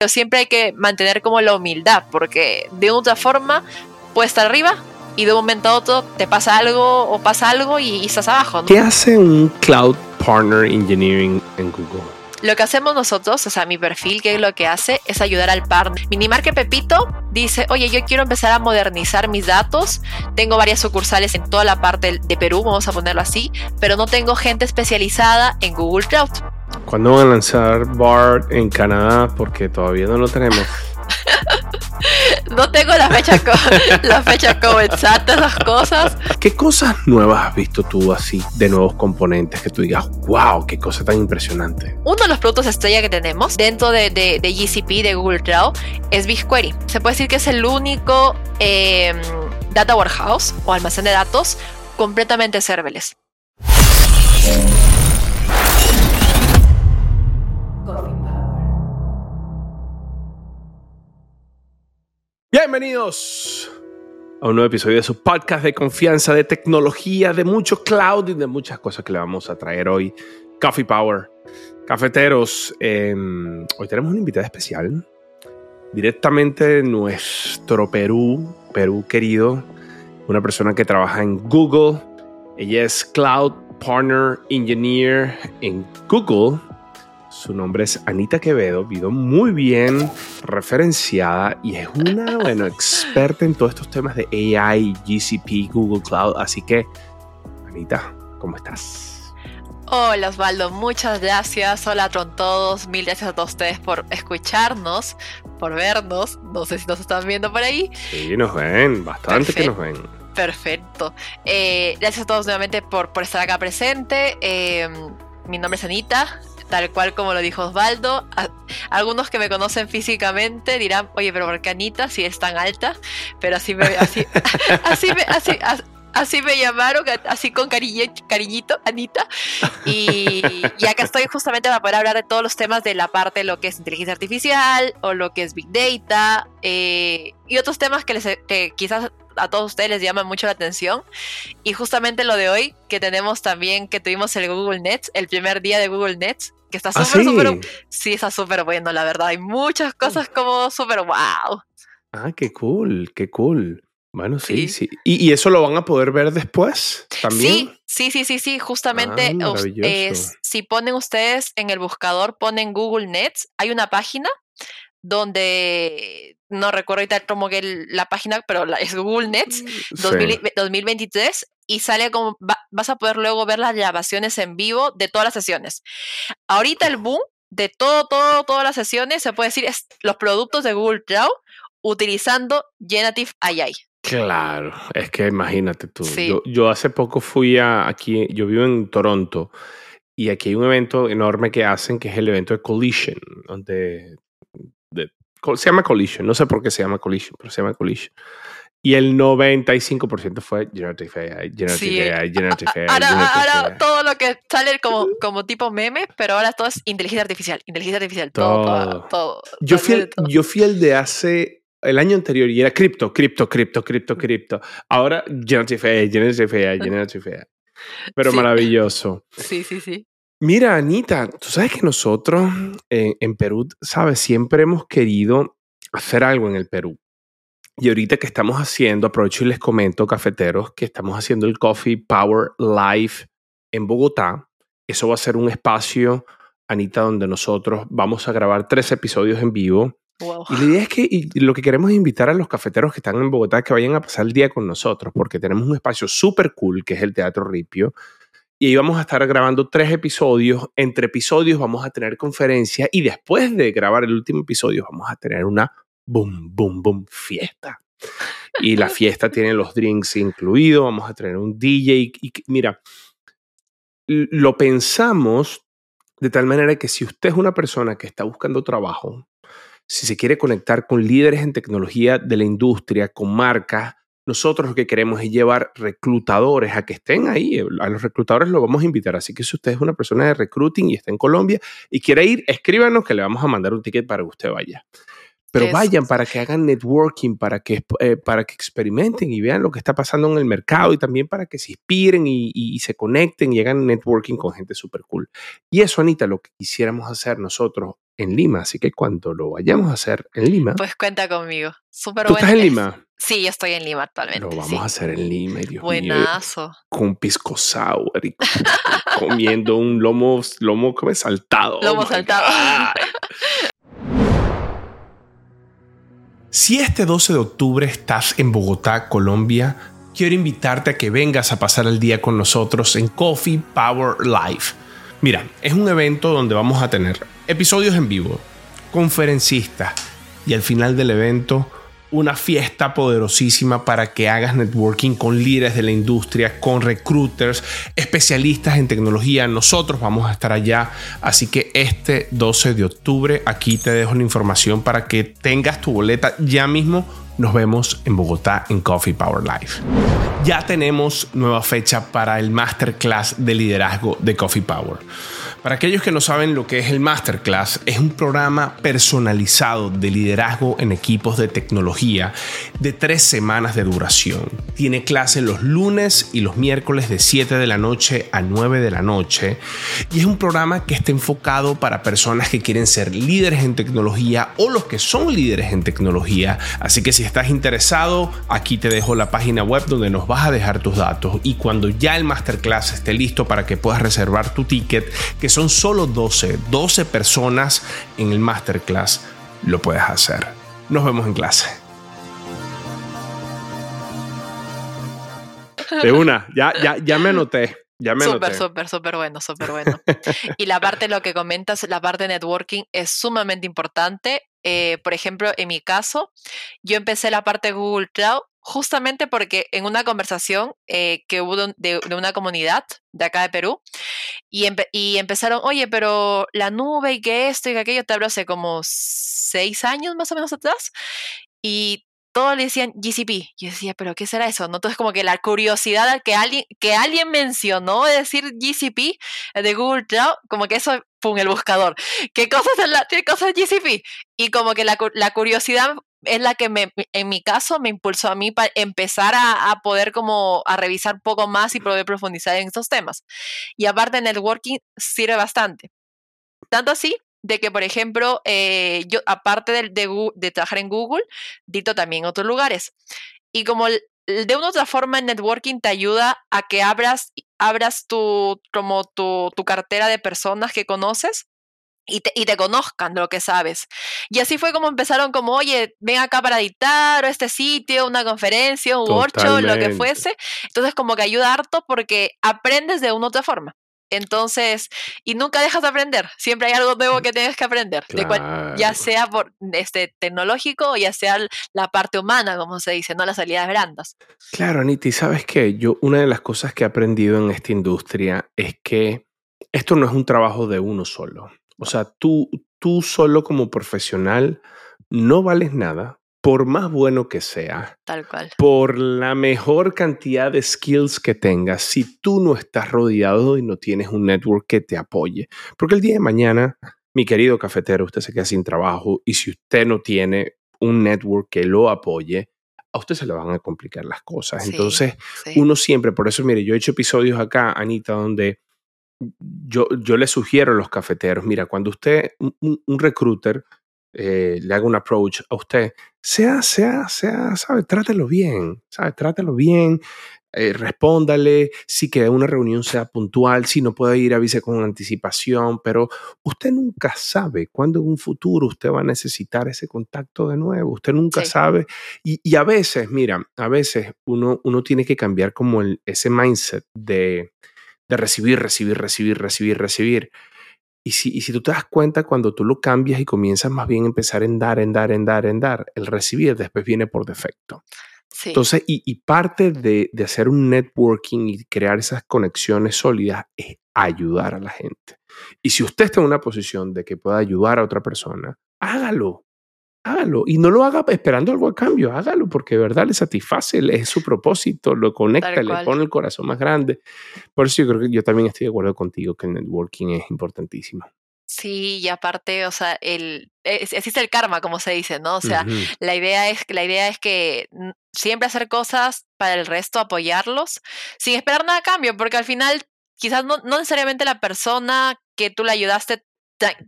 Pero siempre hay que mantener como la humildad, porque de otra forma puedes estar arriba y de un momento a otro te pasa algo o pasa algo y, estás abajo. ¿Qué hace un Cloud Partner Engineering en Google? Lo que hacemos nosotros, o sea, mi perfil, que es lo que hace, es ayudar al partner. que Pepito dice, oye, yo quiero empezar a modernizar mis datos. Tengo varias sucursales en toda la parte de Perú, vamos a ponerlo así, pero no tengo gente especializada en Google Cloud. ¿Cuándo van a lanzar BART en Canadá? Porque todavía no lo tenemos. no tengo la fecha, la fecha como exacta, las cosas. ¿Qué cosas nuevas has visto tú así de nuevos componentes que tú digas, wow, qué cosa tan impresionante? Uno de los productos estrella que tenemos dentro de, GCP, de Google Cloud, es BigQuery. Se puede decir que es el único em, data warehouse o almacén de datos completamente serverless. Bienvenidos a un nuevo episodio de su podcast de confianza, de tecnología, de mucho cloud y de muchas cosas que le vamos a traer hoy. Coffee Power. Cafeteros, em, hoy tenemos una invitada especial, directamente de nuestro Perú, Perú querido, una persona que trabaja en Google. Ella es Cloud Partner Engineer en Google su nombre es Anita Quevedo, vivo muy bien referenciada y es una, bueno, experta en todos estos temas de AI, GCP, Google Cloud. Así que, Anita, ¿cómo estás? Hola Osvaldo, muchas gracias. Hola a todos. Mil gracias a todos ustedes por escucharnos, por vernos. No sé si nos están viendo por ahí. Sí, nos ven, bastante que nos ven. Perfecto. Eh, gracias a todos nuevamente por, por estar acá presente. Eh, mi nombre es Anita, tal cual como lo dijo Osvaldo. algunos que me conocen físicamente dirán, oye, pero ¿por qué Anita si es tan alta? Pero así me, así, así, así, me llamaron, así con cariñito, Anita. Y, y, acá estoy justamente para poder hablar de todos los temas de la parte de lo que es inteligencia artificial o lo que es Big Data eh, y otros temas que, les, que quizás a todos ustedes les llama mucho la atención. Y justamente lo de hoy, que tenemos también, que tuvimos el Google Nets, el primer día de Google Nets, que está ¿Ah, súper, súper, sí? está súper bueno, la verdad. Hay muchas cosas como súper wow. Ah, qué cool, qué cool. Bueno, sí, sí. ¿Y, eso lo van a poder ver después también? Sí, sí, sí, sí, Justamente, ah, si ponen ustedes en el buscador, ponen Google Nets, hay una página donde no recuerdo ahorita como que la página, pero es Google Nets 2023 mm, y sale como vas a poder luego ver las grabaciones en vivo de todas las sesiones. Ahorita el boom de todo, todo, todas las sesiones se puede decir es los productos de Google Cloud utilizando Generative AI. Claro, es que imagínate tú. Yo, yo, hace poco fui a aquí, yo vivo en Toronto y aquí hay un evento enorme que hacen que es el evento de Collision, donde se llama Collision, no sé por qué se llama Collision, pero se llama Collision. Y el 95% fue Generative AI, Generative AI, Generative AI. Ahora, todo lo que sale como, como tipo meme, pero ahora todo es inteligencia artificial, inteligencia artificial, todo, todo. yo, fui el, yo fui el de hace el año anterior y era cripto, cripto, cripto, cripto, cripto. Ahora Generative AI, Generative AI, Generative AI. Pero maravilloso. Sí, sí, sí. Mira, Anita, tú sabes que nosotros en, Perú, sabes, siempre hemos querido hacer algo en el Perú. Y ahorita que estamos haciendo, aprovecho y les comento, cafeteros, que estamos haciendo el Coffee Power Live en Bogotá. Eso va a ser un espacio, Anita, donde nosotros vamos a grabar tres episodios en vivo. Y la idea es que lo que queremos es invitar a los cafeteros que están en Bogotá que vayan a pasar el día con nosotros, porque tenemos un espacio súper cool que es el Teatro Ripio, y ahí vamos a estar grabando tres episodios. Entre episodios vamos a tener conferencia y después de grabar el último episodio vamos a tener una boom, boom, boom fiesta. Y la fiesta tiene los drinks incluidos, vamos a tener un DJ. Y, mira, lo pensamos de tal manera que si usted es una persona que está buscando trabajo, si se quiere conectar con líderes en tecnología de la industria, con marcas, nosotros lo que queremos es llevar reclutadores a que estén ahí. A los reclutadores los vamos a invitar. Así que si usted es una persona de recruiting y está en Colombia y quiere ir, escríbanos que le vamos a mandar un ticket para que usted vaya. Pero vayan para que hagan networking, para que, eh, para que experimenten y vean lo que está pasando en el mercado y también para que se inspiren y, y se conecten y hagan networking con gente súper cool. Y eso, Anita, lo que quisiéramos hacer nosotros en Lima. Así que cuando lo vayamos a hacer en Lima. Pues cuenta conmigo. Súper ¿Tú estás en Lima? Sí, yo estoy en Lima actualmente. Lo vamos a hacer en Lima, Dios Buenazo. Mío, con pisco sour y comiendo un lomo, lomo saltado. Lomo oh saltado. si este 12 de octubre estás en Bogotá, Colombia, quiero invitarte a que vengas a pasar el día con nosotros en Coffee Power Live. Mira, es un evento donde vamos a tener episodios en vivo, conferencistas y al final del evento una fiesta poderosísima para que hagas networking con líderes de la industria, con recruiters, especialistas en tecnología. Nosotros vamos a estar allá. Así que este 12 de octubre aquí te dejo la información para que tengas tu boleta ya mismo. Nos vemos en Bogotá en Coffee Power Life. Ya tenemos nueva fecha para el masterclass de liderazgo de Coffee Power. Para aquellos que no saben lo que es el Masterclass, es un programa personalizado de liderazgo en equipos de tecnología de tres semanas de duración. Tiene clase los lunes y los miércoles de 7 de la noche a 9 de la noche y es un programa que está enfocado para personas que quieren ser líderes en tecnología o los que son líderes en tecnología. Así que si estás interesado, aquí te dejo la página web donde nos vas a dejar tus datos y cuando ya el Masterclass esté listo para que puedas reservar tu ticket, que son solo 12, 12 personas en el masterclass, lo puedes hacer. Nos vemos en clase. De una, ya, ya, ya me anoté. Ya me súper, súper, súper bueno, súper bueno. y la parte, lo que comentas, la parte de networking es sumamente importante. Eh, por ejemplo, en mi caso, yo empecé la parte de Google Cloud justamente porque en una conversación eh, que hubo de, una comunidad de acá de Perú, y, empezaron, oye, pero la nube y que esto y que aquello, te hablo hace como seis años más o menos atrás, y todos le decían GCP. Yo decía, pero ¿qué será eso? ¿No? Entonces como que la curiosidad que alguien, que alguien mencionó de decir GCP de Google Cloud, como que eso, pum, el buscador. ¿Qué cosas es, la, qué cosas GCP? Y como que la, la curiosidad es la que me, en mi caso me impulsó a mí para empezar a, poder como a revisar un poco más y poder profundizar en estos temas. Y aparte networking sirve bastante. Tanto así de que, por ejemplo, eh, yo aparte de, de, trabajar en Google, dito también en otros lugares. Y como de una otra forma el networking te ayuda a que abras, abras tu, como tu, tu cartera de personas que conoces y te, y te, conozcan de lo que sabes. Y así fue como empezaron como, oye, ven acá para editar, o este sitio, una conferencia, un workshop, lo que fuese. Entonces como que ayuda harto porque aprendes de una otra forma. Entonces, y nunca dejas de aprender, siempre hay algo nuevo que tienes que aprender, ya sea por este tecnológico o ya sea la parte humana, como se dice, no las habilidades blandas. Claro, Anita, y sabes que yo una de las cosas que he aprendido en esta industria es que esto no es un trabajo de uno solo. O sea, tú, tú solo como profesional no vales nada, por más bueno que sea, tal cual, por la mejor cantidad de skills que tengas, si tú no estás rodeado y no tienes un network que te apoye, porque el día de mañana, mi querido cafetero, usted se queda sin trabajo y si usted no tiene un network que lo apoye, a usted se le van a complicar las cosas. Entonces, uno siempre, por eso, mire, yo he hecho episodios acá, Anita, donde yo, yo le sugiero a los cafeteros, mira, cuando usted, un recruiter, eh, le haga un approach a usted, sea, sea, sea, sabe, trátelo bien, sabe, trátelo bien, eh, respóndale, si que una reunión sea puntual, si no puede ir, avise con anticipación, pero usted nunca sabe cuándo en un futuro usted va a necesitar ese contacto de nuevo, usted nunca sabe, y, y, a veces, mira, a veces uno, uno tiene que cambiar como el, ese mindset de, de recibir, recibir, recibir, recibir, recibir. Y si, y si tú te das cuenta, cuando tú lo cambias y comienzas más bien a empezar en dar, en dar, en dar, en dar, el recibir después viene por defecto. Entonces, y, y parte de, de, hacer un networking y crear esas conexiones sólidas es ayudar a la gente. Y si usted está en una posición de que pueda ayudar a otra persona, hágalo hágalo. Y no lo haga esperando algo a cambio, hágalo porque de verdad le satisface, es su propósito, lo conecta, le pone el corazón más grande. Por eso yo creo que yo también estoy de acuerdo contigo que el networking es importantísimo. Sí, y aparte, o sea, el, existe el karma, como se dice, ¿no? O sea, la, idea es, la idea es que siempre hacer cosas para el resto, apoyarlos, sin esperar nada a cambio, porque al final quizás no, no necesariamente la persona que tú le ayudaste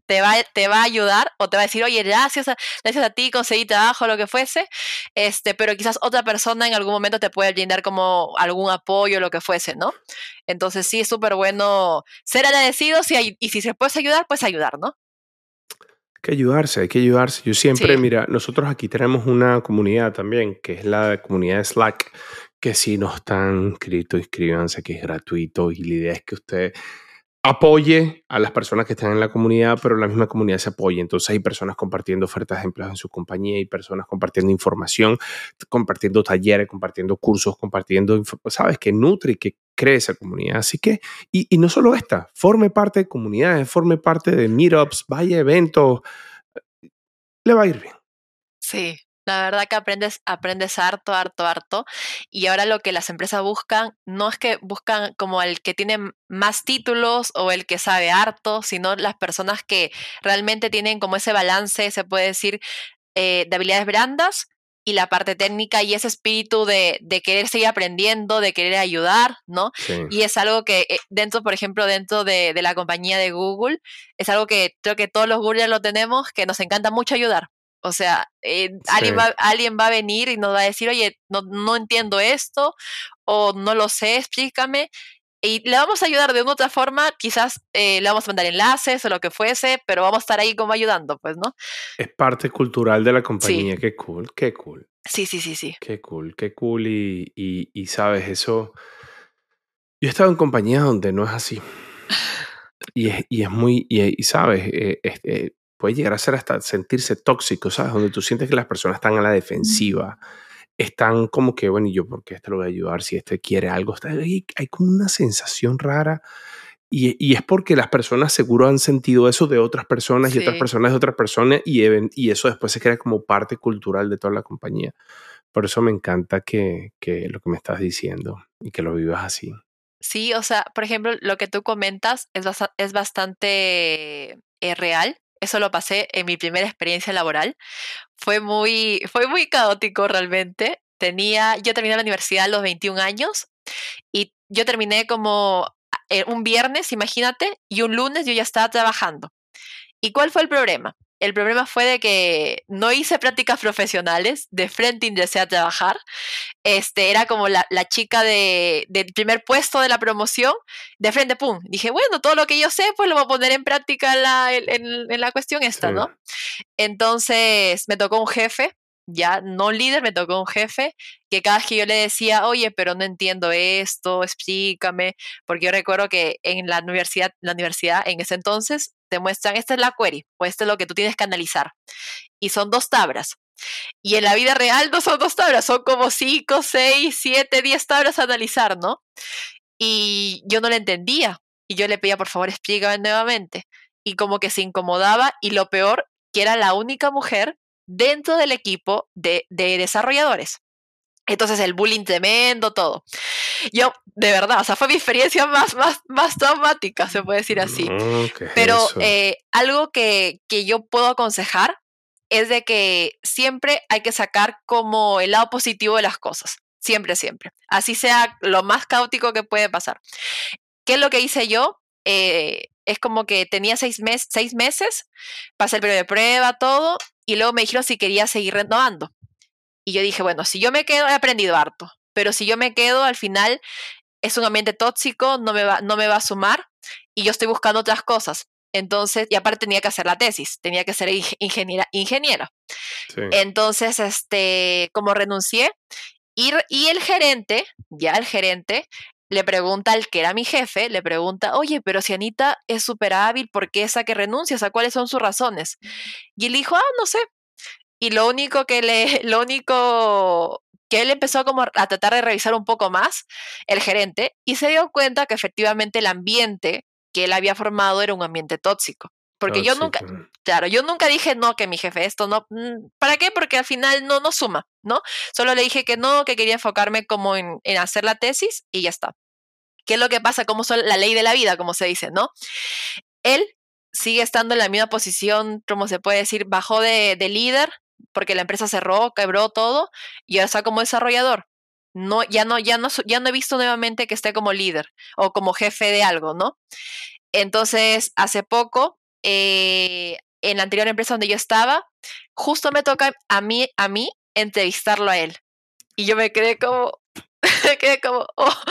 te va, te va a ayudar o te va a decir, oye, gracias a, gracias a ti conseguí trabajo, lo que fuese, este, pero quizás otra persona en algún momento te puede brindar como algún apoyo, lo que fuese, ¿no? Entonces sí es súper bueno ser agradecidos y, y si se puede ayudar, pues ayudar, ¿no? Hay que ayudarse, hay que ayudarse. Yo siempre, mira, nosotros aquí tenemos una comunidad también, que es la comunidad de Slack, que si no están inscritos, inscríbanse, que es gratuito y la idea es que usted apoye a las personas que están en la comunidad, pero la misma comunidad se apoye. Entonces hay personas compartiendo ofertas de empleo en su compañía, y personas compartiendo información, compartiendo talleres, compartiendo cursos, compartiendo, sabes, que nutre y que cree esa comunidad. Así que, y, y no solo esta, forme parte de comunidades, forme parte de meetups, vaya eventos, le va a ir bien. Sí, la verdad que aprendes, aprendes harto, harto, harto. Y ahora lo que las empresas buscan no es que buscan como el que tiene más títulos o el que sabe harto, sino las personas que realmente tienen como ese balance, se puede decir, eh, de habilidades blandas y la parte técnica y ese espíritu de, de querer seguir aprendiendo, de querer ayudar, ¿no? Y es algo que eh, dentro, por ejemplo, dentro de, de, la compañía de Google, es algo que creo que todos los Google lo tenemos, que nos encanta mucho ayudar. O sea, eh, alguien, va, alguien va a venir y nos va a decir, oye, no, no entiendo esto o no lo sé, explícame. Y le vamos a ayudar de una otra forma, quizás eh, le vamos a mandar enlaces o lo que fuese, pero vamos a estar ahí como ayudando, pues, ¿no? Es parte cultural de la compañía, qué cool, qué cool. Sí, sí, sí, sí. Qué cool, qué cool y, y, y sabes, eso... Yo he estado en compañías donde no es así. Y es, y es muy, y, sabes, eh, eh, puede llegar a ser hasta sentirse tóxico, ¿sabes? Donde tú sientes que las personas están a la defensiva, están como que, bueno, ¿y yo por qué este lo voy a ayudar? Si este quiere algo, está hay, hay como una sensación rara. Y, y, es porque las personas seguro han sentido eso de otras personas y otras personas de otras personas y, y eso después se crea como parte cultural de toda la compañía. Por eso me encanta que, que lo que me estás diciendo y que lo vivas así. Sí, o sea, por ejemplo, lo que tú comentas es, es bastante eh, real eso lo pasé en mi primera experiencia laboral. Fue muy, fue muy caótico realmente. Tenía, yo terminé la universidad a los 21 años y yo terminé como eh, un viernes, imagínate, y un lunes yo ya estaba trabajando. ¿Y cuál fue el problema? El problema fue de que no hice prácticas profesionales, de frente ingresé a trabajar. Este, era como la, la chica de, del primer puesto de la promoción, de frente, pum. Dije, bueno, todo lo que yo sé, pues lo voy a poner en práctica en la, en, la cuestión esta, ¿no? Entonces me tocó un jefe, ya no líder, me tocó un jefe, que cada vez que yo le decía, oye, pero no entiendo esto, explícame, porque yo recuerdo que en la universidad, la universidad en ese entonces te muestran, esta es la query, o esto es lo que tú tienes que analizar. Y son dos tablas. Y en la vida real no son dos tablas, son como cinco, seis, siete, diez tablas a analizar, ¿no? Y yo no le entendía. Y yo le pedía, por favor, explícame nuevamente. Y como que se incomodaba. Y lo peor, que era la única mujer dentro del equipo de desarrolladores. Entonces el bullying tremendo, todo. Yo, de verdad, o sea, fue mi experiencia más, más, más traumática, se puede decir así. Pero eh, algo que, que yo puedo aconsejar es de que siempre hay que sacar como el lado positivo de las cosas. Siempre, siempre. Así sea lo más caótico que puede pasar. ¿Qué es lo que hice yo? Eh, es como que tenía seis, mes, seis meses, pasé el periodo de prueba, todo, y luego me dijeron si quería seguir renovando. Y yo dije, bueno, si yo me quedo, he aprendido harto, pero si yo me quedo, al final es un ambiente tóxico, no me va, no me va a sumar y yo estoy buscando otras cosas. Entonces, y aparte tenía que hacer la tesis, tenía que ser ingeniera. ingeniera. Entonces, este, como renuncié, y, y el gerente, ya el gerente, le pregunta al que era mi jefe, le pregunta, oye, pero si Anita es súper hábil, ¿por qué esa que renuncias? ¿A cuáles son sus razones? Y él dijo, ah, no sé, y lo único que le, lo único que él empezó como a tratar de revisar un poco más, el gerente, y se dio cuenta que efectivamente el ambiente que él había formado era un ambiente tóxico. Porque yo nunca, claro, yo nunca dije no, que mi jefe esto no, mm, ¿para qué? Porque al final no no suma, ¿no? Solo le dije que no, que quería enfocarme como en, en hacer la tesis y ya está. ¿Qué es lo que pasa? ¿Cómo son la ley de la vida, como se dice, no? Él sigue estando en la misma posición, como se puede decir, bajó de, de líder porque la empresa cerró, quebró todo y ahora está como desarrollador. No, ya no, ya no, ya no he visto nuevamente que esté como líder o como jefe de algo, ¿no? Entonces, hace poco, eh, en la anterior empresa donde yo estaba, justo me toca a mí, a mí entrevistarlo a él. Y yo me quedé como, me quedé como, oh.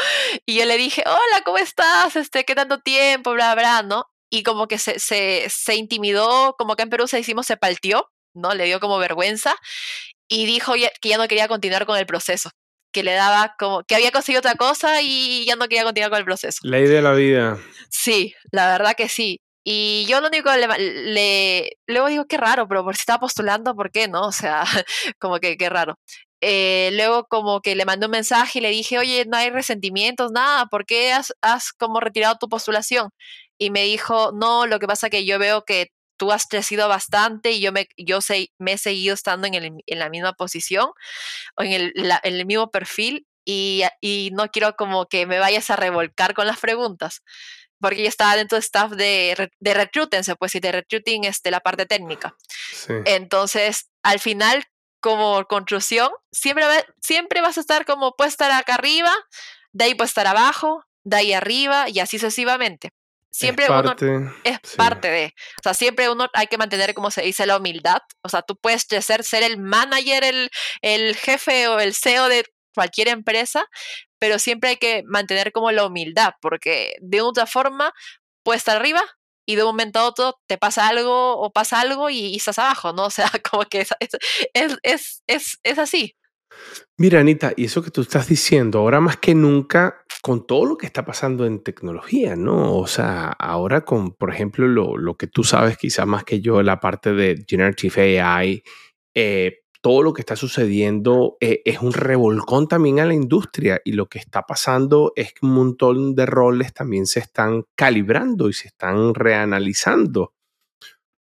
y yo le dije, hola, ¿cómo estás? Este, ¿qué tanto tiempo? Bla, bla, ¿no? Y como que se, se, se intimidó, como que en Perú se decimos, se palteó, ¿no? Le dio como vergüenza y dijo que ya no quería continuar con el proceso, que le daba como que había conseguido otra cosa y ya no quería continuar con el proceso. Ley de la vida. Sí, la verdad que sí. Y yo lo único le, le luego digo qué raro, pero por si estaba postulando, ¿por qué no? O sea, como que qué raro. Eh, luego como que le mandé un mensaje y le dije, oye, no hay resentimientos, nada, ¿por qué has, has como retirado tu postulación? Y me dijo, no, lo que pasa que yo veo que tú has crecido bastante y yo me, yo sé, me he seguido estando en, el, en la misma posición o en el, en el mismo perfil y, y, no quiero como que me vayas a revolcar con las preguntas. Porque yo estaba dentro de staff de, de recruiting, puede decir, de recruiting, este, la parte técnica. Sí. Entonces, al final, como conclusión, siempre, siempre vas a estar como, puedes estar acá arriba, de ahí puedes estar abajo, de ahí arriba y así sucesivamente. Siempre es parte, uno es sí. parte de, o sea, siempre uno hay que mantener, como se dice, la humildad. O sea, tú puedes ser, ser el manager, el, el jefe o el CEO de cualquier empresa, pero siempre hay que mantener como la humildad, porque de otra forma puedes estar arriba y de un momento a otro te pasa algo o pasa algo y, y estás abajo, ¿no? O sea, como que es, es, es, es, es así. Mira, Anita, y eso que tú estás diciendo, ahora más que nunca, con todo lo que está pasando en tecnología, ¿no? O sea, ahora con, por ejemplo, lo, lo que tú sabes quizás más que yo, la parte de Generative AI, eh, todo lo que está sucediendo eh, es un revolcón también a la industria y lo que está pasando es que un montón de roles también se están calibrando y se están reanalizando.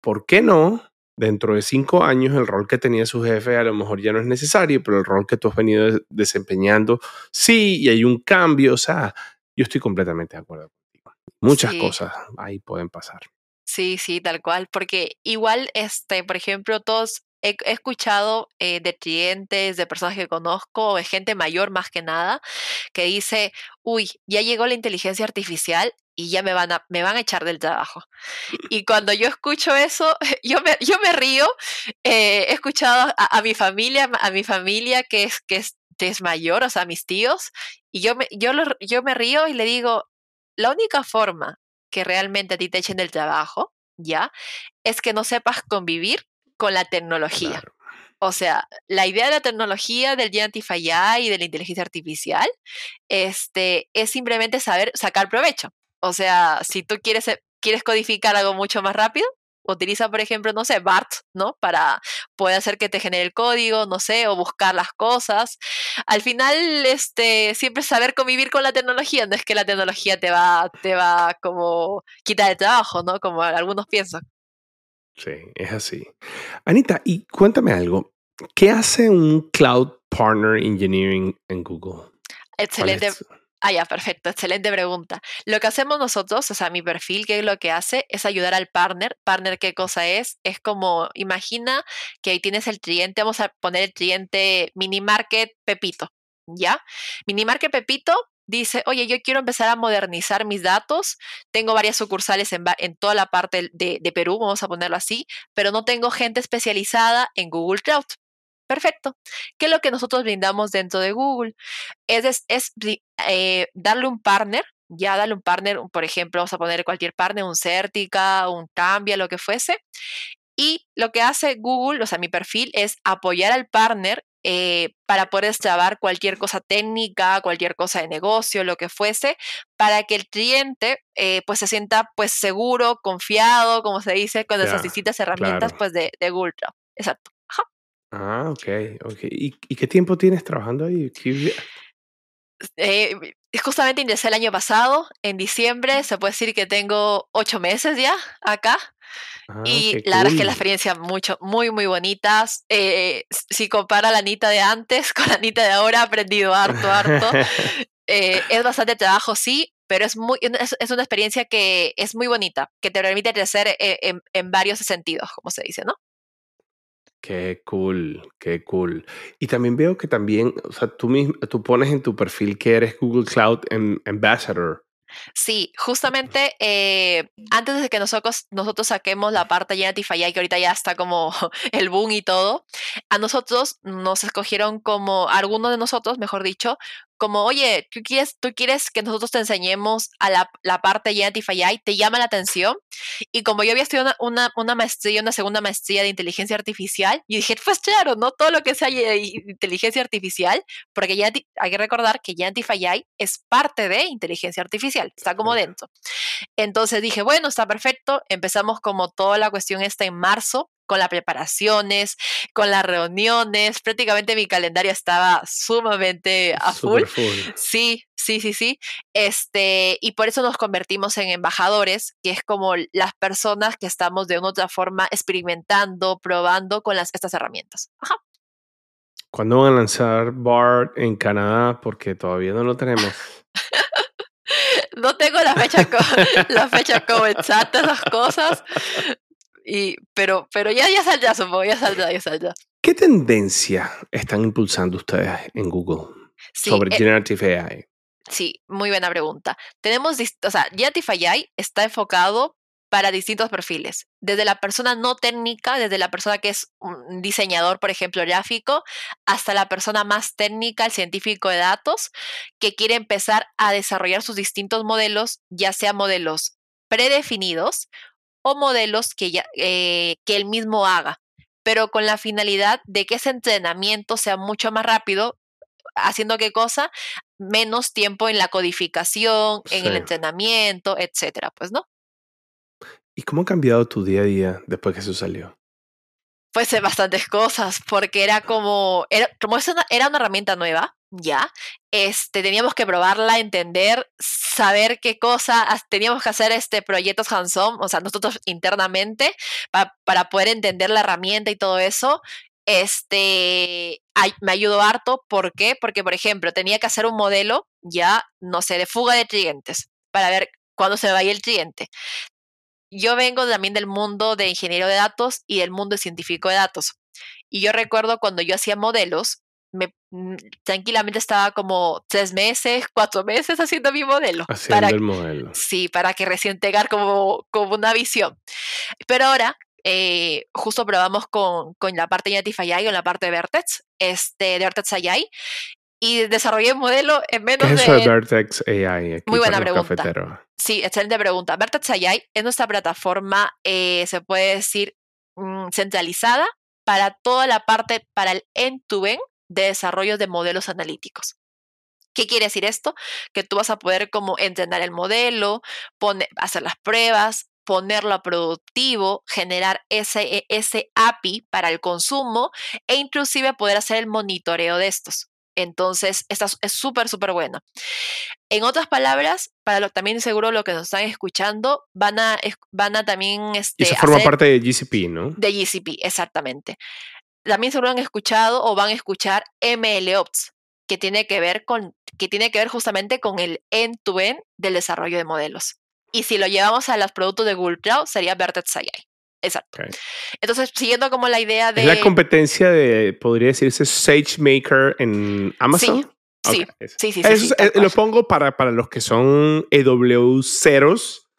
¿Por qué no? Dentro de cinco años el rol que tenía su jefe a lo mejor ya no es necesario, pero el rol que tú has venido desempeñando sí, y hay un cambio, o sea, yo estoy completamente de acuerdo contigo. Muchas sí. cosas ahí pueden pasar. Sí, sí, tal cual, porque igual, este, por ejemplo, todos he, he escuchado eh, de clientes, de personas que conozco, de gente mayor más que nada, que dice, uy, ya llegó la inteligencia artificial y ya me van a, me van a echar del trabajo. Y cuando yo escucho eso, yo me, yo me río. Eh, he escuchado a, a, mi familia, a mi familia que es, que es, que es mayor, o sea, a mis tíos, y yo me, yo, lo, yo me río y le digo, la única forma que realmente a ti te echen del trabajo, ¿ya? Es que no sepas convivir con la tecnología. Claro. O sea, la idea de la tecnología del AI y de la inteligencia artificial este, es simplemente saber sacar provecho. O sea, si tú quieres, quieres codificar algo mucho más rápido, utiliza, por ejemplo, no sé, BART, ¿no? Para poder hacer que te genere el código, no sé, o buscar las cosas. Al final, este, siempre saber convivir con la tecnología, no es que la tecnología te va, te va como quitar el trabajo, ¿no? Como algunos piensan. Sí, es así. Anita, y cuéntame algo. ¿Qué hace un Cloud Partner Engineering en Google? Excelente. Ah, ya, perfecto, excelente pregunta. Lo que hacemos nosotros, o sea, mi perfil, ¿qué es lo que hace? Es ayudar al partner. ¿Partner qué cosa es? Es como, imagina que ahí tienes el cliente, vamos a poner el cliente Mini Market Pepito, ¿ya? Mini Market Pepito dice, oye, yo quiero empezar a modernizar mis datos, tengo varias sucursales en, en toda la parte de, de Perú, vamos a ponerlo así, pero no tengo gente especializada en Google Cloud. Perfecto. ¿Qué es lo que nosotros brindamos dentro de Google? Es, es, es eh, darle un partner, ya darle un partner, por ejemplo, vamos a poner cualquier partner, un Certica, un Cambia, lo que fuese. Y lo que hace Google, o sea, mi perfil es apoyar al partner eh, para poder extrabar cualquier cosa técnica, cualquier cosa de negocio, lo que fuese, para que el cliente eh, pues se sienta pues seguro, confiado, como se dice, con esas distintas herramientas claro. pues de, de Google. Exacto. Ah, ok, ok. ¿Y, ¿Y, qué tiempo tienes trabajando ahí? Eh, justamente ingresé el año pasado, en diciembre, se puede decir que tengo ocho meses ya acá. Ah, y la cool. verdad es que la experiencia mucho, muy, muy bonita. Eh, si compara la Anita de antes con la Anita de ahora, he aprendido harto, harto. Eh, es bastante trabajo, sí, pero es, muy, es, una experiencia que es muy bonita, que te permite crecer en, en varios sentidos, como se dice, ¿no? Qué cool, qué cool. Y también veo que también, o sea, tú, mismo, tú pones en tu perfil que eres Google Cloud Ambassador. Sí, justamente eh, antes de que nosotros, nosotros saquemos la parte de Genetify, que ahorita ya está como el boom y todo, a nosotros nos escogieron como, algunos de nosotros, mejor dicho, como, oye, ¿tú quieres, tú quieres que nosotros te enseñemos a la, la parte de Genetify, te llama la atención. Y como yo había estudiado una, una, maestría, una segunda maestría de inteligencia artificial, y dije, pues claro, no todo lo que sea inteligencia artificial, porque ya hay que recordar que Genetify es parte de inteligencia artificial, está como dentro. Entonces dije, bueno, está perfecto, empezamos como toda la cuestión esta en marzo, con las preparaciones, con las reuniones, prácticamente mi calendario estaba sumamente a full. Sí, sí, sí, sí. Este, y por eso nos convertimos en embajadores, que es como las personas que estamos de una otra forma experimentando, probando con las, estas herramientas. Ajá. ¿Cuándo van a lanzar BART en Canadá? Porque todavía no lo tenemos. no tengo la fecha, la fecha exacta, esas cosas, y, pero, pero ya, ya saldrá, supongo, ya saldrá, ya saldrá. ¿Qué tendencia están impulsando ustedes en Google sobre eh, Generative AI? Sí, muy buena pregunta. Tenemos, o sea, Generative AI está enfocado para distintos perfiles, desde la persona no técnica, desde la persona que es un diseñador, por ejemplo, gráfico, hasta la persona más técnica, el científico de datos, que quiere empezar a desarrollar sus distintos modelos, ya sea modelos predefinidos o modelos que, ya, eh, que él mismo haga, pero con la finalidad de que ese entrenamiento sea mucho más rápido, haciendo qué cosa, menos tiempo en la codificación, en el entrenamiento, etcétera, pues, ¿no? ¿Y cómo ha cambiado tu día a día después que eso salió? Pues bastantes cosas, porque era como, era, como era una herramienta nueva, ya, este, teníamos que probarla, entender, saber qué cosa, teníamos que hacer este proyectos hands-on, o sea, nosotros internamente, para poder entender la herramienta y todo eso. Este, me ayudó harto, ¿por qué? Porque, por ejemplo, tenía que hacer un modelo, ya, no sé, de fuga de clientes, para ver cuándo se va a el cliente. Yo vengo también del mundo de ingeniero de datos y del mundo científico de datos. Y yo recuerdo cuando yo hacía modelos, me, mm, tranquilamente estaba como tres meses, cuatro meses haciendo mi modelo. Haciendo para, el modelo. Sí, para que recién tenga como, como una visión. Pero ahora, eh, justo probamos con, con la parte de Native AI o la parte de Vertex, este, de Vertex AI, y desarrollé un modelo en menos ¿Qué es eso de Vertex AI? Muy buena pregunta. Sí, excelente pregunta. Vertex AI es nuestra plataforma, eh, se puede decir, mm, centralizada para toda la parte, para el end-to-end de desarrollo de modelos analíticos. ¿Qué quiere decir esto? Que tú vas a poder como entrenar el modelo, hacer las pruebas, ponerlo a productivo, generar ese, ese API para el consumo e inclusive poder hacer el monitoreo de estos. Entonces, esta es súper, súper buena. En otras palabras, para lo, también seguro lo que nos están escuchando, van a, van a también... Este, y eso forma parte de GCP, ¿no? De GCP, exactamente también seguro han escuchado o van a escuchar MLOps, que tiene que ver con que tiene que ver justamente con el end-to-end del desarrollo de modelos. Y si lo llevamos a los productos de Google Cloud, sería Vertex AI. Exacto. Entonces, siguiendo como la idea de... ¿Es la competencia de, podría decirse, SageMaker en Amazon? Sí, sí, sí, sí, Lo pongo para, para los que son EW ceros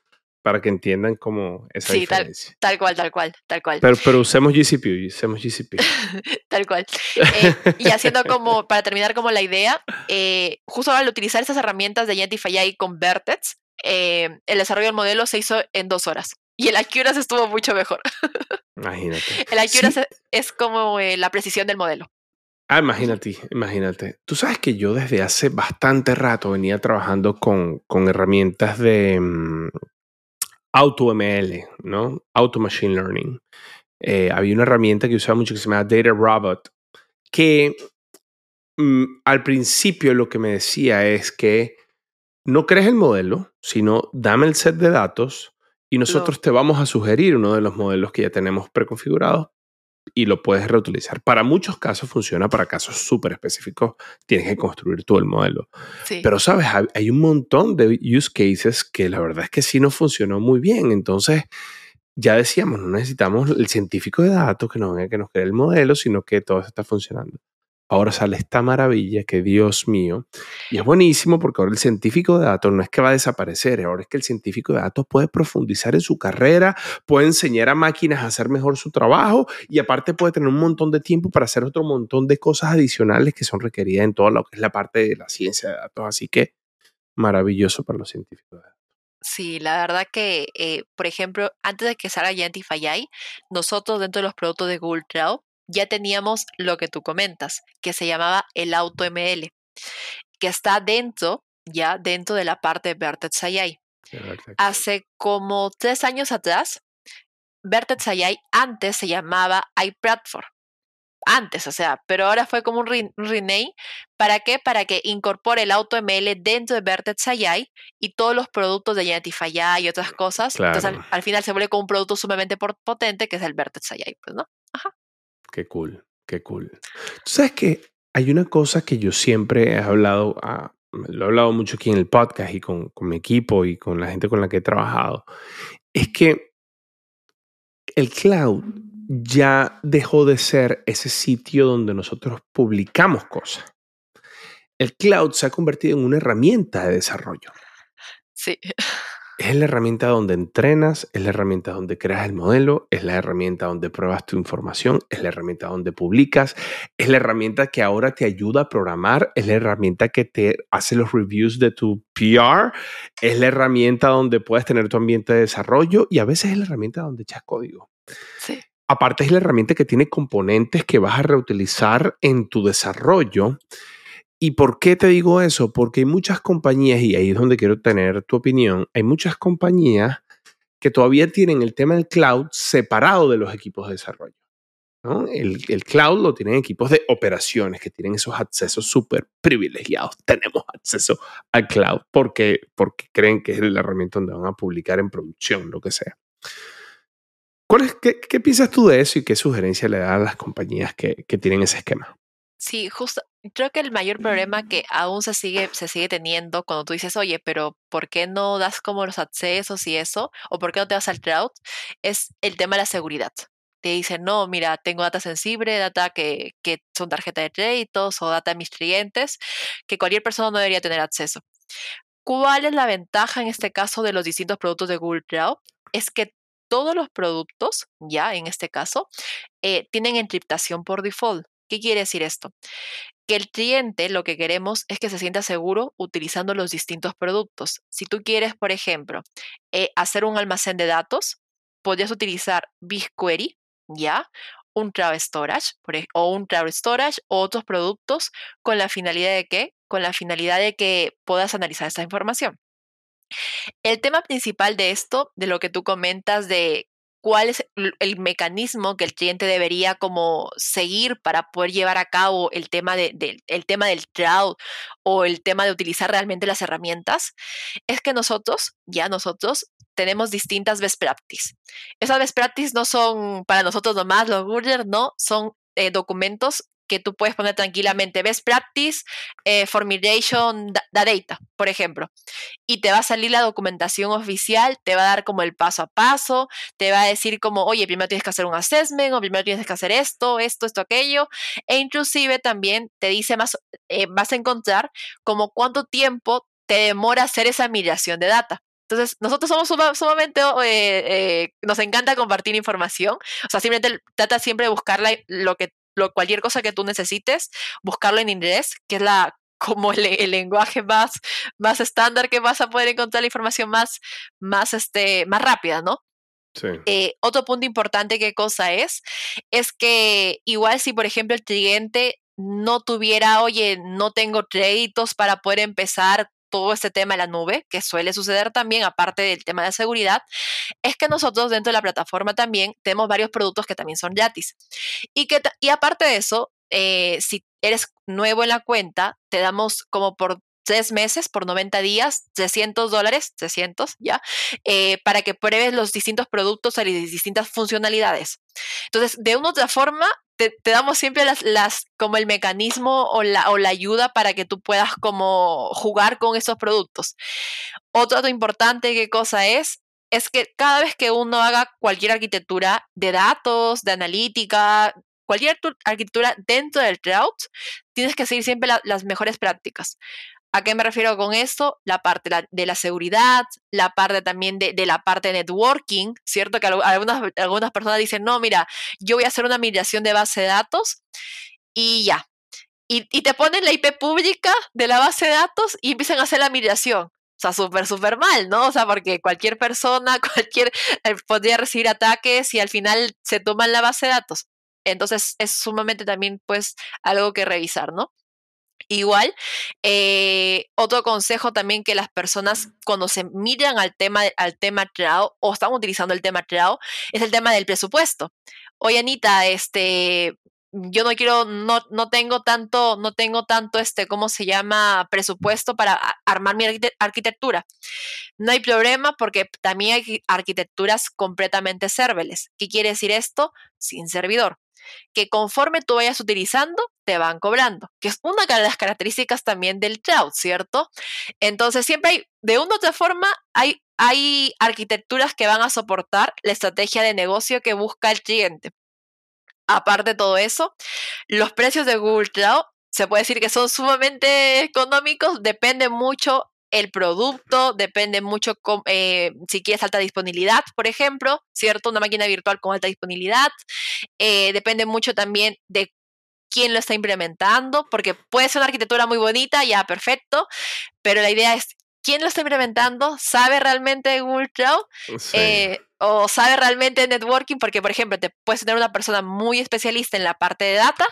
para que entiendan cómo esa sí, diferencia. Tal, tal, cual, tal cual, tal cual. Pero, pero usemos GCP, usemos GCP. tal cual. Eh, y haciendo como, para terminar como la idea, eh, justo al utilizar esas herramientas de Identify con Vertex, eh, el desarrollo del modelo se hizo en dos horas. Y el Accuracy estuvo mucho mejor. Imagínate. El Accuracy es como la precisión del modelo. Ah, imagínate, imagínate. Tú sabes que yo desde hace bastante rato venía trabajando con, con herramientas de, mm, AutoML, ¿no? Auto Machine Learning. Eh, había una herramienta que usaba mucho que se llama Data Robot, que mm, al principio lo que me decía es que no crees el modelo, sino dame el set de datos y nosotros te vamos a sugerir uno de los modelos que ya tenemos preconfigurados y lo puedes reutilizar. Para muchos casos funciona, para casos súper específicos tienes que construir todo el modelo. Pero, ¿sabes? Hay un montón de use cases que la verdad es que sí no funcionó muy bien. Entonces, ya decíamos, no necesitamos el científico de datos que nos venga que nos cree el modelo, sino que todo está funcionando. Ahora sale esta maravilla que Dios mío, y es buenísimo porque ahora el científico de datos no es que va a desaparecer, ahora es que el científico de datos puede profundizar en su carrera, puede enseñar a máquinas a hacer mejor su trabajo y aparte puede tener un montón de tiempo para hacer otro montón de cosas adicionales que son requeridas en todo lo que es la parte de la ciencia de datos. Así que maravilloso para los científicos de datos. Sí, la verdad que, eh, por ejemplo, antes de que salga Identify AI, nosotros dentro de los productos de Google Cloud ya teníamos lo que tú comentas, que se llamaba el AutoML, que está dentro, ya dentro de la parte de Vertex AI. Hace como tres años atrás, Vertex AI antes se llamaba iPlatform. Antes, o sea, pero ahora fue como un, rename. ¿Para qué? Para que incorpore el AutoML dentro de Vertex AI y todos los productos de Identify AI y otras cosas. Entonces, al, al, final se vuelve como un producto sumamente potente que es el Vertex AI, pues, ¿no? Ajá. Qué cool, qué cool. Tú sabes que hay una cosa que yo siempre he hablado, ah, lo he hablado mucho aquí en el podcast y con, con mi equipo y con la gente con la que he trabajado, es que el cloud ya dejó de ser ese sitio donde nosotros publicamos cosas. El cloud se ha convertido en una herramienta de desarrollo. Sí. Es la herramienta donde entrenas, es la herramienta donde creas el modelo, es la herramienta donde pruebas tu información, es la herramienta donde publicas, es la herramienta que ahora te ayuda a programar, es la herramienta que te hace los reviews de tu PR, es la herramienta donde puedes tener tu ambiente de desarrollo y a veces es la herramienta donde echas código. Sí. Aparte es la herramienta que tiene componentes que vas a reutilizar en tu desarrollo ¿Y por qué te digo eso? Porque hay muchas compañías, y ahí es donde quiero tener tu opinión, hay muchas compañías que todavía tienen el tema del cloud separado de los equipos de desarrollo. El, cloud lo tienen equipos de operaciones que tienen esos accesos súper privilegiados. Tenemos acceso al cloud porque, porque creen que es la herramienta donde van a publicar en producción, lo que sea. ¿Cuál qué, qué, piensas tú de eso y qué sugerencia le das a las compañías que, que tienen ese esquema? Sí, justo, creo que el mayor problema que aún se sigue, se sigue teniendo cuando tú dices, oye, pero ¿por qué no das como los accesos y eso? ¿O por qué no te vas al cloud? Es el tema de la seguridad. Te dicen, no, mira, tengo data sensible, data que, que son tarjeta de créditos o data de mis clientes, que cualquier persona no debería tener acceso. ¿Cuál es la ventaja en este caso de los distintos productos de Google Cloud? Es que todos los productos, ya en este caso, eh, tienen encriptación por default. ¿Qué quiere decir esto? Que el cliente lo que queremos es que se sienta seguro utilizando los distintos productos. Si tú quieres, por ejemplo, eh, hacer un almacén de datos, podrías utilizar BigQuery, ¿ya? Un Cloud Storage o un Cloud Storage o otros productos con la finalidad de qué? Con la finalidad de que puedas analizar esta información. El tema principal de esto, de lo que tú comentas de cuál es el mecanismo que el cliente debería como seguir para poder llevar a cabo el tema, de, el tema del cloud o el tema de utilizar realmente las herramientas, es que nosotros, ya nosotros, tenemos distintas best practices. Esas best practices no son para nosotros nomás, los Google, no, son eh, documentos que tú puedes poner tranquilamente best practice, eh, formulation data, por ejemplo. Y te va a salir la documentación oficial, te va a dar como el paso a paso, te va a decir como, oye, primero tienes que hacer un assessment o primero tienes que hacer esto, esto, esto, aquello. E inclusive también te dice más, eh, vas a encontrar como cuánto tiempo te demora hacer esa migración de data. Entonces, nosotros somos sumamente, eh, nos encanta compartir información. O sea, simplemente trata siempre de buscar lo que cualquier cosa que tú necesites, buscarlo en inglés, que es la como el, lenguaje más, más estándar que vas a poder encontrar la información más, más, este, más rápida, ¿no? Sí. Eh, otro punto importante, ¿qué cosa es? Es que igual si, por ejemplo, el cliente no tuviera, oye, no tengo créditos para poder empezar todo este tema de la nube, que suele suceder también, aparte del tema de seguridad, es que nosotros dentro de la plataforma también tenemos varios productos que también son gratis. Y, que, y aparte de eso, eh, si eres nuevo en la cuenta, te damos como por tres meses por 90 días, 300 dólares, 300, ¿ya? Eh, para que pruebes los distintos productos y las distintas funcionalidades. Entonces, de una otra forma, te, damos siempre las, las, como el mecanismo o la, o la ayuda para que tú puedas como jugar con esos productos. Otro dato importante, ¿qué cosa es? Es que cada vez que uno haga cualquier arquitectura de datos, de analítica, cualquier arquitectura dentro del cloud, tienes que seguir siempre las mejores prácticas. ¿A qué me refiero con esto? La parte de la seguridad, la parte también de, la parte de networking, ¿cierto? Que algunas, personas dicen, no, mira, yo voy a hacer una migración de base de datos y ya. Y, te ponen la IP pública de la base de datos y empiezan a hacer la migración. O sea, súper, súper mal, ¿no? O sea, porque cualquier persona, cualquier, eh, podría recibir ataques y al final se toman la base de datos. Entonces, es sumamente también, pues, algo que revisar, ¿no? Igual, eh, otro consejo también que las personas cuando se miran al tema, al tema cloud o están utilizando el tema cloud es el tema del presupuesto. Oye, Anita, este, yo no quiero, no, no tengo tanto, no tengo tanto, este, ¿cómo se llama? Presupuesto para armar mi arquitectura. No hay problema porque también hay arquitecturas completamente serverless. ¿Qué quiere decir esto? Sin servidor que conforme tú vayas utilizando, te van cobrando, que es una de las características también del cloud, ¿cierto? Entonces, siempre hay, de una u otra forma, hay, hay arquitecturas que van a soportar la estrategia de negocio que busca el cliente. Aparte de todo eso, los precios de Google Cloud se puede decir que son sumamente económicos, depende mucho el producto, depende mucho eh, si quieres alta disponibilidad, por ejemplo, ¿cierto? Una máquina virtual con alta disponibilidad. Eh, depende mucho también de quién lo está implementando, porque puede ser una arquitectura muy bonita, ya perfecto, pero la idea es quién lo está implementando, sabe realmente Google Cloud eh, o sabe realmente networking, porque por ejemplo, te puedes tener una persona muy especialista en la parte de data,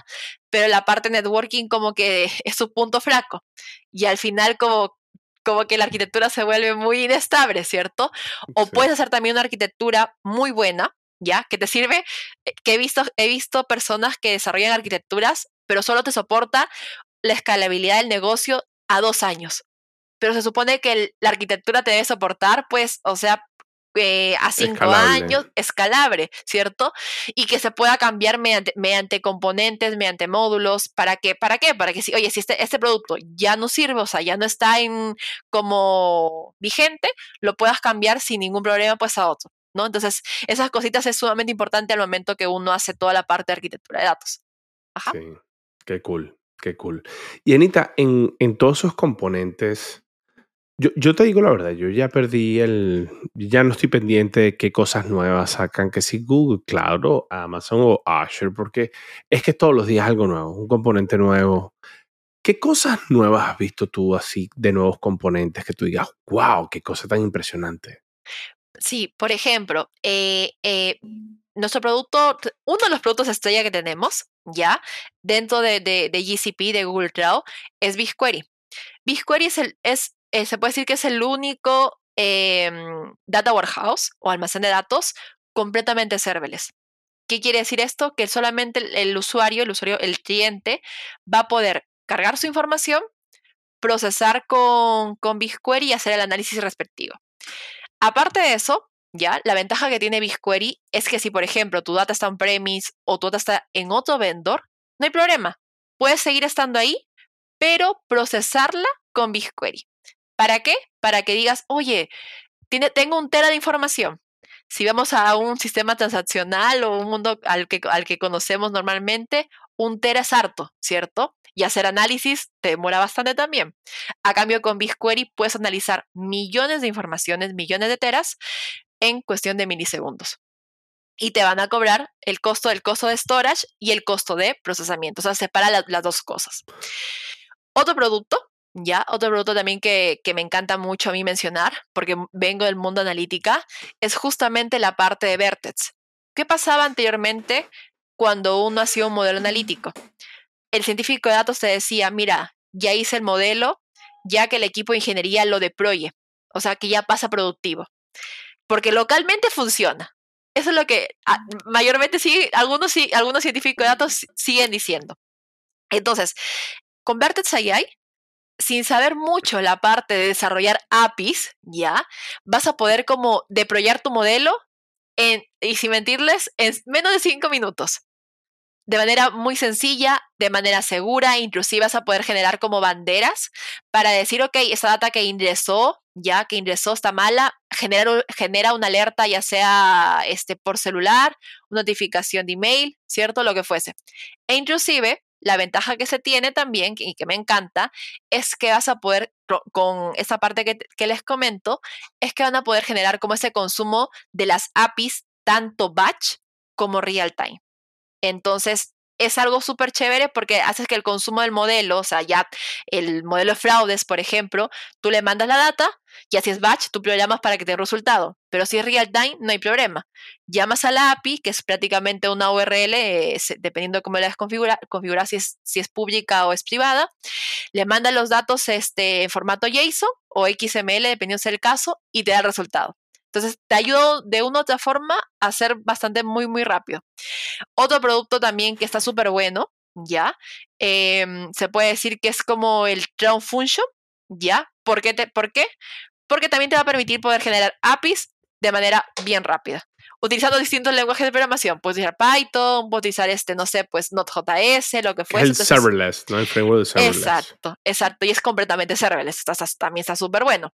pero la parte de networking como que es su punto flaco. Y al final como como que la arquitectura se vuelve muy inestable, ¿cierto? O puedes hacer también una arquitectura muy buena, ¿ya? Que te sirve, eh, que he visto, he visto personas que desarrollan arquitecturas, pero solo te soporta la escalabilidad del negocio a dos años. Pero se supone que la arquitectura te debe soportar, pues, o sea, eh, a cinco años, escalable, ¿cierto? Y que se pueda cambiar mediante, mediante, componentes, mediante módulos. ¿Para qué? ¿Para qué? Para que si, oye, si este, este producto ya no sirve, o sea, ya no está en como vigente, lo puedas cambiar sin ningún problema pues a otro, ¿no? Entonces, esas cositas es sumamente importante al momento que uno hace toda la parte de arquitectura de datos. Ajá. Sí, qué cool, qué cool. Y Anita, en, en todos esos componentes, yo, te digo la verdad, yo ya perdí el. Ya no estoy pendiente de qué cosas nuevas sacan, que si Google Cloud o Amazon o Azure, porque es que todos los días algo nuevo, un componente nuevo. ¿Qué cosas nuevas has visto tú así de nuevos componentes que tú digas, wow, qué cosa tan impresionante? Sí, por ejemplo, eh, eh, nuestro producto, uno de los productos estrella que tenemos ya dentro de, de, de GCP, de Google Cloud, es BigQuery. BigQuery es, el, es eh, se puede decir que es el único em, data warehouse o almacén de datos completamente serverless. ¿Qué quiere decir esto? Que solamente el, usuario, el usuario, el cliente, va a poder cargar su información, procesar con, con BigQuery y hacer el análisis respectivo. Aparte de eso, ya, la ventaja que tiene BigQuery es que si, por ejemplo, tu data está on-premise o tu data está en otro vendor, no hay problema. Puedes seguir estando ahí, pero procesarla con BigQuery. ¿Para qué? Para que digas, oye, tengo un tera de información. Si vamos a un sistema transaccional o un mundo al que, al que conocemos normalmente, un tera es harto, ¿cierto? Y hacer análisis te demora bastante también. A cambio, con BigQuery puedes analizar millones de informaciones, millones de teras en cuestión de milisegundos. Y te van a cobrar el costo del costo de storage y el costo de procesamiento. O sea, separa las dos cosas. Otro producto ¿ya? Otro producto también que, me encanta mucho a mí mencionar, porque vengo del mundo analítica, es justamente la parte de Vertex. ¿Qué pasaba anteriormente cuando uno hacía un modelo analítico? El científico de datos te decía, mira, ya hice el modelo, ya que el equipo de ingeniería lo deploye, o sea, que ya pasa productivo. Porque localmente funciona. Eso es lo que ah, mayormente sí, algunos, sí, algunos científicos de datos siguen diciendo. Entonces, con Vertex AI sin saber mucho la parte de desarrollar APIs, ya, vas a poder como deployar tu modelo y sin mentirles, en menos de cinco minutos. De manera muy sencilla, de manera segura, inclusive vas a poder generar como banderas para decir, ok, esa data que ingresó, ya que ingresó está mala, genera, genera una alerta ya sea este, por celular, notificación de email, ¿cierto? Lo que fuese. E inclusive la ventaja que se tiene también, y que me encanta, es que vas a poder, con esa parte que, les comento, es que van a poder generar como ese consumo de las APIs, tanto batch como real time. Entonces, es algo súper chévere porque haces que el consumo del modelo, o sea, ya el modelo de fraudes, por ejemplo, tú le mandas la data y así es batch, tú lo llamas para que te dé resultado. Pero si es real time, no hay problema. Llamas a la API, que es prácticamente una URL, dependiendo de cómo la configurar, configurar si es, si es pública o es privada. Le mandas los datos este, en formato JSON o XML, dependiendo del caso, y te da el resultado. Entonces, te ayuda de una u otra forma a ser bastante muy, muy rápido. Otro producto también que está súper bueno, ¿ya? Em, se puede decir que es como el Crown Function, ¿ya? ¿Por qué, ¿Por qué? Porque también te va a permitir poder generar APIs de manera bien rápida. Utilizando distintos lenguajes de programación. Puedes utilizar Python, puedes utilizar este, no sé, pues Node.js, lo que fuese. El serverless, ¿no? El framework de serverless. Exacto, exacto. Y es completamente serverless. también está súper bueno.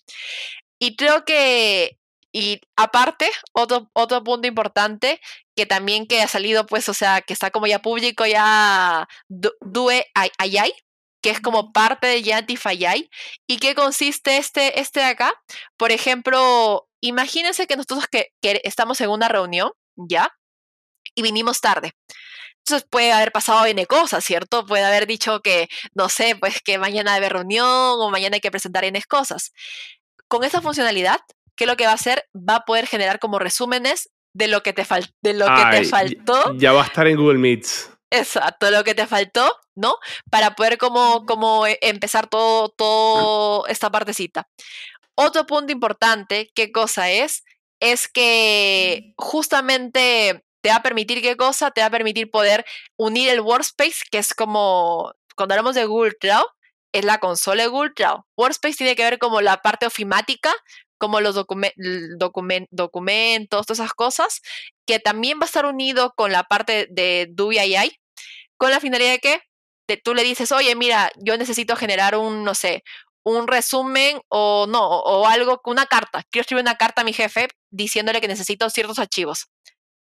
Y creo que y aparte, otro, otro punto importante que también que ha salido, pues, o sea, que está como ya público, ya Due AI, que es como parte de Yantif AI. ¿Y qué consiste este, este de acá? Por ejemplo, imagínense que nosotros que, que estamos en una reunión, ¿ya? Y vinimos tarde. Entonces puede haber pasado N cosas, ¿cierto? Puede haber dicho que, no sé, pues que mañana debe reunión o mañana hay que presentar N cosas. Con esa funcionalidad ¿qué lo que va a hacer? Va a poder generar como resúmenes de lo que te, de lo que te faltó. Ya va a estar en Google Meets. Exacto, lo que te faltó, ¿no? Para poder como, como e, empezar todo, todo esta partecita. Otro punto importante, ¿qué cosa es? Es que justamente te va a permitir, ¿qué cosa? Te va a permitir poder unir el workspace, que es como, cuando hablamos de Google Cloud, es la consola de Google Cloud. Workspace tiene que ver como la parte ofimática como los documentos, todas esas cosas, que también va a estar unido con la parte de Dui con la finalidad de que tú le dices, oye, mira, yo necesito generar un, no sé, un resumen o no, o, algo, una carta. Quiero escribir una carta a mi jefe diciéndole que necesito ciertos archivos.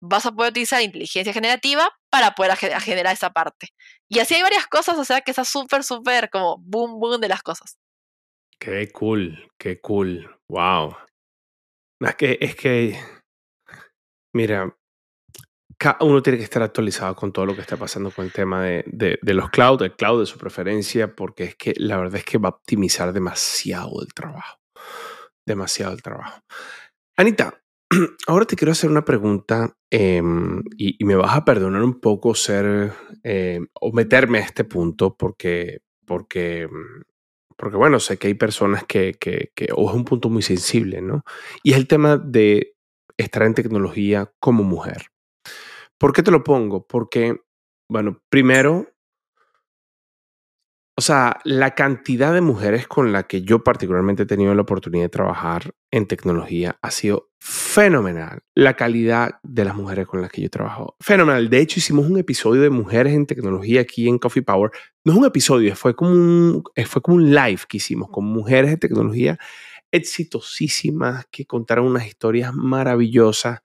Vas a poder utilizar inteligencia generativa para poder generar esa parte. Y así hay varias cosas, o sea que está súper, súper como boom, boom de las cosas. Qué cool, qué cool. Wow. Es que, es que, mira, uno tiene que estar actualizado con todo lo que está pasando con el tema de, de, los cloud, el cloud de su preferencia, porque es que la verdad es que va a optimizar demasiado el trabajo. Demasiado el trabajo. Anita, ahora te quiero hacer una pregunta em, y, me vas a perdonar un poco ser em, o meterme a este punto porque, porque mm, porque bueno, sé que hay personas que, que, o es un punto muy sensible, ¿no? Y es el tema de estar en tecnología como mujer. ¿Por qué te lo pongo? Porque, bueno, primero, o sea, la cantidad de mujeres con la que yo particularmente he tenido la oportunidad de trabajar en tecnología ha sido fenomenal. La calidad de las mujeres con las que yo trabajo, fenomenal. De hecho, hicimos un episodio de mujeres en tecnología aquí en Coffee Power. No es un episodio, fue como un, fue como un live que hicimos con mujeres de tecnología exitosísimas que contaron unas historias maravillosas.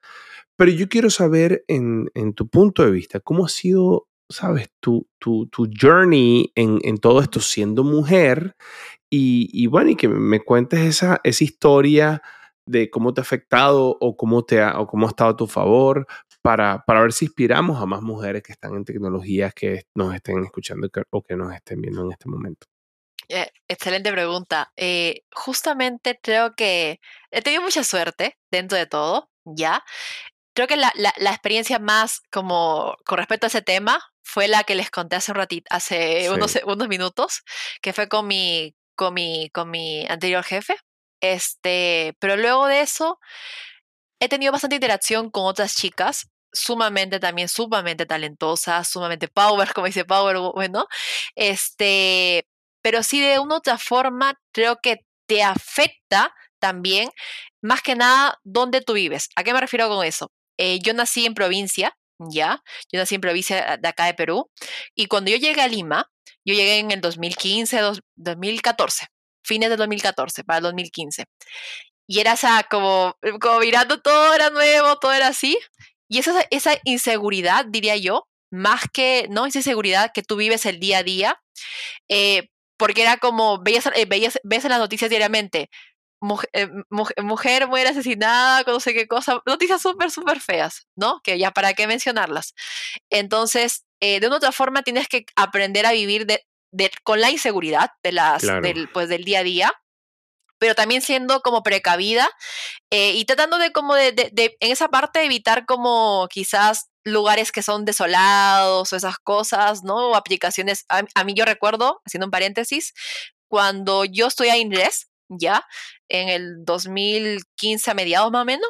Pero yo quiero saber, en, en tu punto de vista, cómo ha sido sabes, tu, tu, tu journey en, en, todo esto siendo mujer y, y, bueno, y que me cuentes esa, esa historia de cómo te ha afectado o cómo, te ha, o cómo ha estado a tu favor para, para ver si inspiramos a más mujeres que están en tecnologías que nos estén escuchando o que nos estén viendo en este momento. Eh, excelente pregunta. Eh, justamente creo que he tenido mucha suerte dentro de todo, ¿ya? Creo que la, la, la, experiencia más como con respecto a ese tema fue la que les conté hace un ratito, hace unos, unos minutos, que fue con mi, con mi, con mi anterior jefe. Este, pero luego de eso, he tenido bastante interacción con otras chicas, sumamente también, sumamente talentosas, sumamente power, como dice Power, bueno, este, pero sí de una u otra forma creo que te afecta también, más que nada, dónde tú vives. ¿A qué me refiero con eso? Eh, yo nací en provincia, ¿ya? Yo nací en provincia de acá de Perú, y cuando yo llegué a Lima, yo llegué en el 2015, 2014, fines de 2014, para el 2015. Y era esa, como, como mirando todo era nuevo, todo era así. Y esa, esa inseguridad, diría yo, más que, ¿no? Esa inseguridad que tú vives el día a día, eh, porque era como, veías, eh, veías, ves en las noticias diariamente, eh, mujer, muere asesinada, no sé qué cosa, noticias súper, súper feas, ¿no? Que ya para qué mencionarlas. Entonces, de una otra forma tienes que aprender a vivir de, con la inseguridad de las, del, pues, del día a día pero también siendo como precavida y tratando de como de, de, en esa parte evitar como quizás lugares que son desolados o esas cosas, ¿no? O aplicaciones. A, mí yo recuerdo, haciendo un paréntesis, cuando yo estoy a inglés, ya, en el 2015 a mediados más o menos,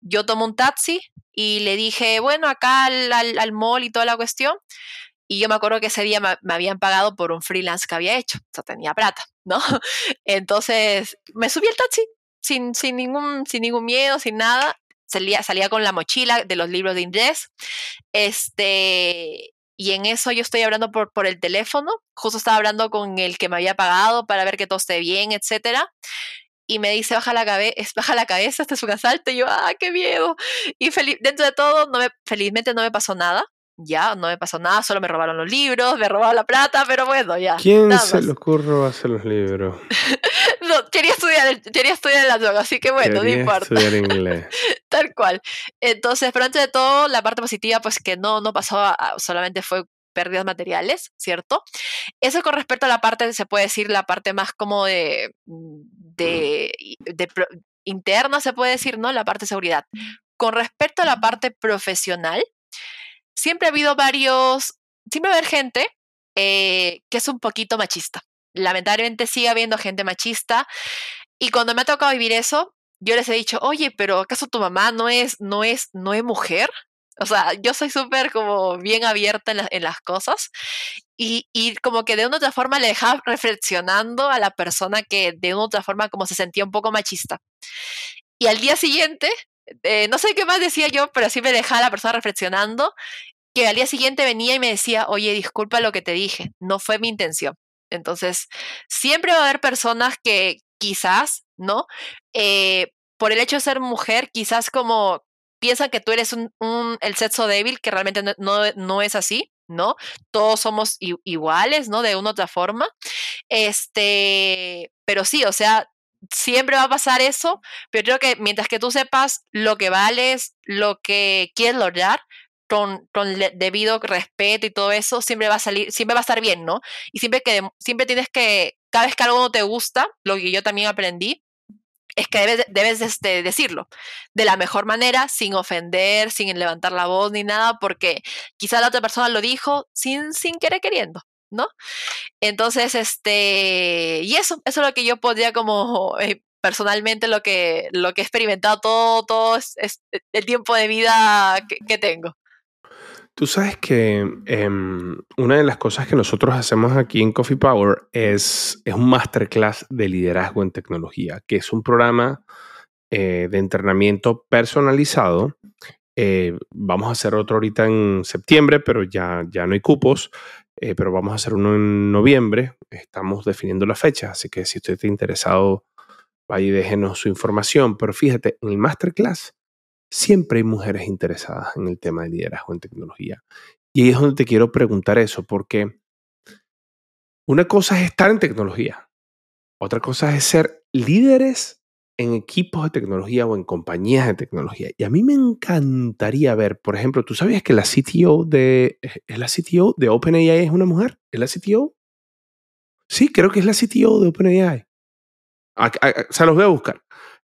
yo tomo un taxi y le dije, bueno, acá al, al, mall y toda la cuestión. Y yo me acuerdo que ese día me, me, habían pagado por un freelance que había hecho, o sea, tenía plata, ¿no? Entonces me subí al taxi sin, sin, ningún, sin ningún miedo, sin nada, salía, salía con la mochila de los libros de inglés. Este, y en eso yo estoy hablando por, por el teléfono. Justo estaba hablando con el que me había pagado para ver que todo esté bien, etcétera. Y me dice, baja la, cabeza, baja la cabeza, este es un asalto. Y yo, ¡ah, qué miedo! Y dentro de todo, no me, felizmente no me pasó nada ya, no me pasó nada, solo me robaron los libros, me robaron la plata, pero bueno, ya. ¿Quién se le ocurre robarse los libros? no, quería estudiar, quería estudiar la droga, así que bueno, no importa. estudiar inglés. Tal cual. Entonces, pero antes de todo, la parte positiva, pues que no, no pasó, solamente fue pérdidas materiales, ¿cierto? Eso con respecto a la parte, se puede decir, la parte más como de, de, de interna, se puede decir, ¿no? La parte de seguridad. Con respecto a la parte profesional, siempre ha habido varios, siempre va a haber gente eh, que es un poquito machista. Lamentablemente sigue habiendo gente machista y cuando me ha tocado vivir eso, yo les he dicho, oye, pero ¿acaso tu mamá no es, no es, no es mujer? O sea, yo soy súper como bien abierta en, las cosas y, y, como que de una u otra forma le dejaba reflexionando a la persona que de una u otra forma como se sentía un poco machista. Y al día siguiente eh, no sé qué más decía yo, pero sí me dejaba la persona reflexionando, que al día siguiente venía y me decía, oye, disculpa lo que te dije, no fue mi intención. Entonces, siempre va a haber personas que quizás, ¿no? Eh, por el hecho de ser mujer, quizás como piensan que tú eres un, el sexo débil, que realmente no, no, es así, ¿no? Todos somos iguales, ¿no? De una u otra forma. Este, pero sí, o sea, siempre va a pasar eso, pero creo que mientras que tú sepas lo que vales, lo que quieres lograr, con, con debido respeto y todo eso, siempre va a salir, siempre va a estar bien, ¿no? Y siempre que siempre tienes que, cada vez que algo no te gusta, lo que yo también aprendí, es que debes, debes este, decirlo de la mejor manera, sin ofender, sin levantar la voz ni nada, porque quizá la otra persona lo dijo sin, sin querer queriendo. ¿no? Entonces, este, y eso, eso es lo que yo podría como eh, personalmente lo que, lo que he experimentado todo, todo es, el tiempo de vida que, tengo. Tú sabes que em, una de las cosas que nosotros hacemos aquí en Coffee Power es, es un masterclass de liderazgo en tecnología, que es un programa eh, de entrenamiento personalizado. Eh, vamos a hacer otro ahorita en septiembre, pero ya, ya no hay cupos. Eh, pero vamos a hacer uno en noviembre. Estamos definiendo la fecha, así que si usted está interesado, vaya y déjenos su información. Pero fíjate, en el masterclass siempre hay mujeres interesadas en el tema de liderazgo en tecnología. Y ahí es donde te quiero preguntar eso, porque una cosa es estar en tecnología, otra cosa es ser líderes en equipos de tecnología o en compañías de tecnología. Y a mí me encantaría ver, por ejemplo, ¿tú sabías que la CTO de, ¿es la CTO de OpenAI es una mujer? ¿Es la CTO? Sí, creo que es la CTO de OpenAI. se los voy a buscar.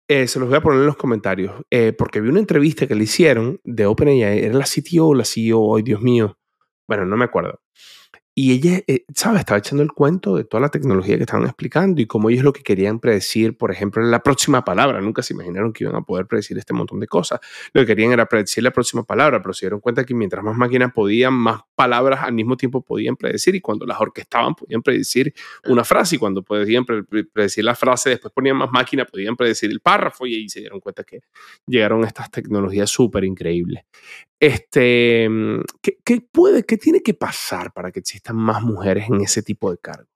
Eh, se los voy a poner en los comentarios. Eh, porque vi una entrevista que le hicieron de OpenAI. ¿Era la CTO o la CEO? Ay, Dios mío. Bueno, no me acuerdo. Y ella, eh, ¿sabes? Estaba echando el cuento de toda la tecnología que estaban explicando y cómo ellos lo que querían predecir, por ejemplo, la próxima palabra. Nunca se imaginaron que iban a poder predecir este montón de cosas. Lo que querían era predecir la próxima palabra, pero se dieron cuenta que mientras más máquinas podían, más palabras al mismo tiempo podían predecir y cuando las orquestaban podían predecir una frase y cuando podían predecir la frase, después ponían más máquinas, podían predecir el párrafo y ahí se dieron cuenta que llegaron estas tecnologías súper increíbles. Este, mm, ¿qué, puede, qué tiene que pasar para que existan más mujeres en ese tipo de cargo?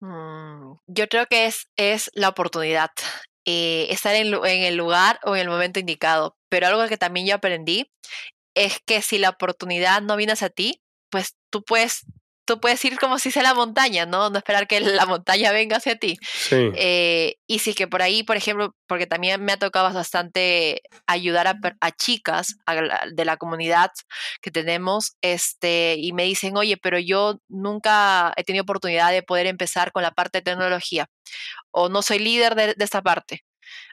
Mm, yo creo que es, es la oportunidad, eh, estar en, en, el lugar o en el momento indicado. Pero algo que también yo aprendí es que si la oportunidad no viene hacia ti, pues tú puedes tú puedes ir como si sea la montaña, ¿no? No esperar que la montaña venga hacia ti. Sí. Eh, y sí que por ahí, por ejemplo, porque también me ha tocado bastante ayudar a, chicas de la comunidad que tenemos, este, y me dicen, oye, pero yo nunca he tenido oportunidad de poder empezar con la parte de tecnología, o no soy líder de, esta parte,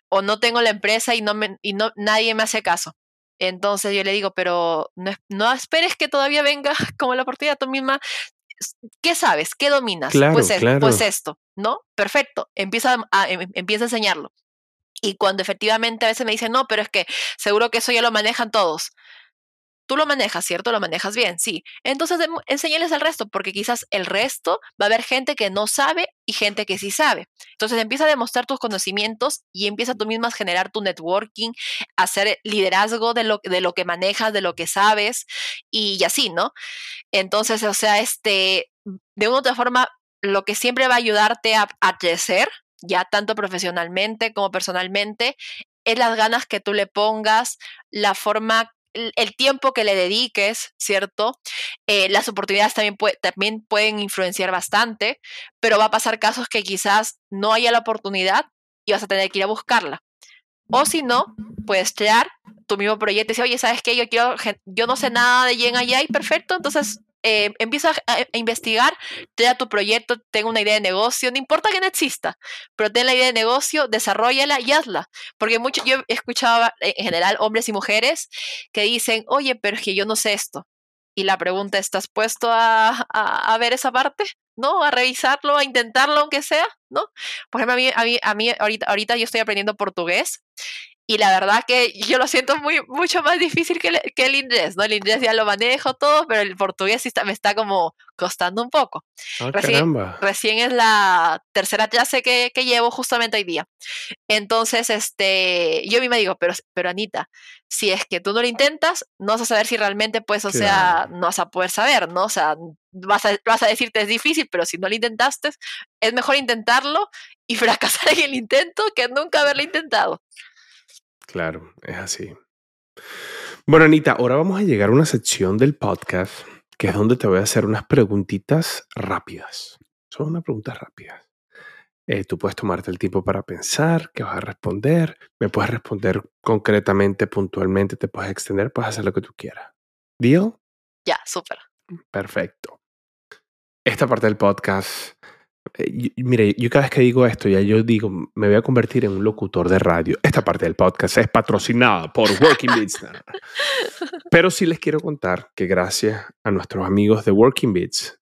o no tengo la empresa y, no me, y no, nadie me hace caso. Entonces yo le digo, pero no, no, esperes que todavía venga como la oportunidad, tú misma ¿qué sabes? ¿Qué dominas? pues, pues esto, ¿no? Perfecto, empieza a, em, empieza a enseñarlo. Y cuando efectivamente a veces me dicen, no, pero es que seguro que eso ya lo manejan todos. Tú lo manejas, ¿cierto? Lo manejas bien, sí. Entonces enséñales al resto, porque quizás el resto va a haber gente que no sabe y gente que sí sabe. Entonces empieza a demostrar tus conocimientos y empieza tú misma a generar tu networking, a hacer liderazgo de lo, de lo que manejas, de lo que sabes y así, ¿no? Entonces, o sea, este, de una u otra forma, lo que siempre va a ayudarte a crecer, ya tanto profesionalmente como personalmente, es las ganas que tú le pongas, la forma el tiempo que le dediques, ¿cierto? Eh, las oportunidades también, pueden influenciar bastante, pero va a pasar casos que quizás no haya la oportunidad y vas a tener que ir a buscarla. O si no, puedes crear tu mismo proyecto y decir, oye, ¿sabes qué? Yo quiero, yo no sé nada de Gen y perfecto, entonces eh, empieza a, investigar, crea tu proyecto, tenga una idea de negocio, no importa que no exista, pero ten la idea de negocio, desarrollala y hazla. Porque mucho, yo he escuchado en general hombres y mujeres que dicen, oye, pero es que yo no sé esto. Y la pregunta, ¿estás puesto a, a, ver esa parte? ¿No? A revisarlo, a intentarlo, aunque sea, ¿no? Por ejemplo, a mí, a mí, a mí ahorita, ahorita yo estoy aprendiendo portugués y la verdad que yo lo siento muy, mucho más difícil que el, que el inglés, ¿no? El inglés ya lo manejo todo, pero el portugués sí está, me está como costando un poco. Ah, recién, recién, es la tercera clase que, que, llevo justamente hoy día. Entonces, este, yo misma digo, pero, pero Anita, si es que tú no lo intentas, no vas a saber si realmente, pues, o sea, no vas a poder saber, ¿no? O sea, vas a, vas a decirte es difícil, pero si no lo intentaste, es mejor intentarlo y fracasar en el intento que nunca haberlo intentado. Claro, es así. Bueno, Anita, ahora vamos a llegar a una sección del podcast que es donde te voy a hacer unas preguntitas rápidas. Son unas preguntas rápidas. Eh, tú puedes tomarte el tiempo para pensar qué vas a responder. Me puedes responder concretamente, puntualmente, te puedes extender, puedes hacer lo que tú quieras. ¿Deal? Ya, súper. Perfecto. Esta parte del podcast eh, mire, yo cada vez que digo esto, ya yo digo, me voy a convertir en un locutor de radio. Esta parte del podcast es patrocinada por Working Beats. Pero sí les quiero contar que gracias a nuestros amigos de Working Beats,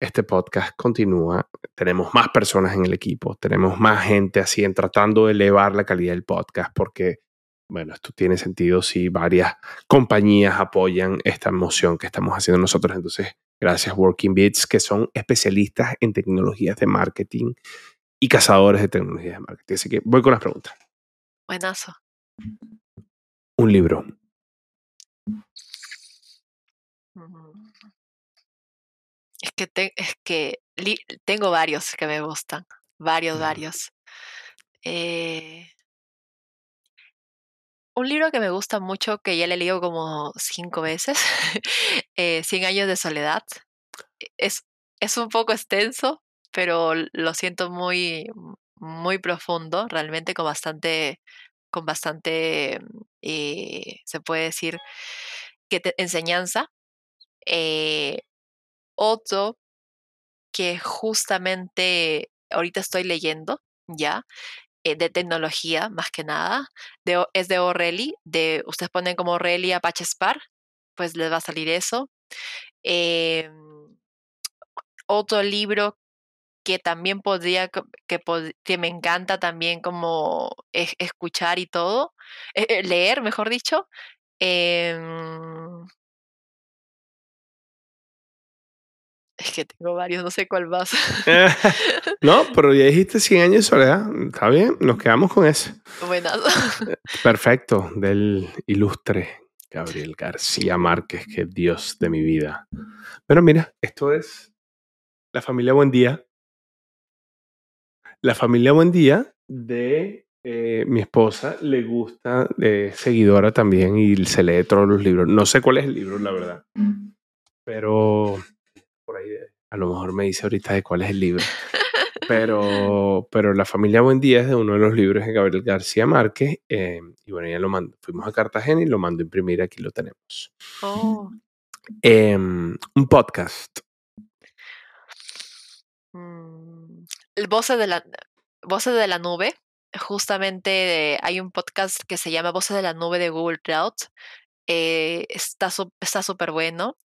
este podcast continúa. Tenemos más personas en el equipo, tenemos más gente así en tratando de elevar la calidad del podcast porque, bueno, esto tiene sentido si varias compañías apoyan esta moción que estamos haciendo nosotros. Entonces, gracias Working Bits, que son especialistas en tecnologías de marketing y cazadores de tecnologías de marketing. Así que voy con las preguntas. Buenazo. Un libro. Es que, es que tengo varios que me gustan. Varios, varios. Eh, un libro que me gusta mucho, que ya le leído como cinco veces, eh, Cien años de soledad. E, es, es un poco extenso, pero lo siento muy, muy profundo, realmente con bastante, con bastante, eh, se puede decir, que enseñanza. Eh, otro que justamente ahorita estoy leyendo, ya, eh, de tecnología, más que nada. De, es de O'Reilly. De, ustedes ponen como O'Reilly Apache Spark, pues les va a salir eso. Em, otro libro que también podría, que, me encanta también como escuchar y todo, eh, eh, leer, mejor dicho. Em, es que tengo varios, no sé cuál más. no, pero ya dijiste 100 años de soledad. Está bien, nos quedamos con ese. Buenas. Perfecto, del ilustre Gabriel García Márquez, que es Dios de mi vida. Bueno, mira, esto es la familia Buen Día. La familia Buen Día de eh, mi esposa le gusta, de seguidora también, y se lee todos los libros. No sé cuál es el libro, la verdad. Pero por ahí a lo mejor me dice ahorita de cuál es el libro. Pero, pero La familia Buen Día es de uno de los libros de Gabriel García Márquez. Eh, y bueno, ya lo mando. Fuimos a Cartagena y lo mando a imprimir. Aquí lo tenemos. Oh. Em, un podcast. Mm, el Voces de la, Voces de la Nube. Justamente hay un podcast que se llama Voces de la Nube de Google Cloud. Eh, está súper bueno.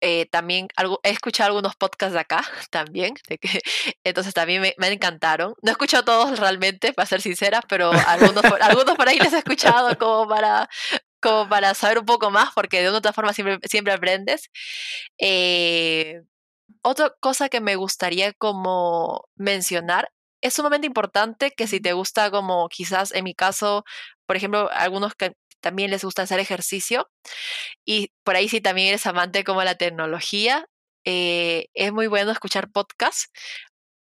Eh, también algo, he escuchado algunos podcasts de acá también, de que, entonces también me, encantaron. No he escuchado todos realmente, para ser sincera, pero algunos, algunos por ahí les he escuchado como para, como para saber un poco más, porque de una otra forma siempre, siempre aprendes. Eh, otra cosa que me gustaría como mencionar, es sumamente importante que si te gusta como quizás en mi caso, por ejemplo, algunos que también les gusta hacer ejercicio y por ahí si también eres amante como la tecnología, eh, es muy bueno escuchar podcasts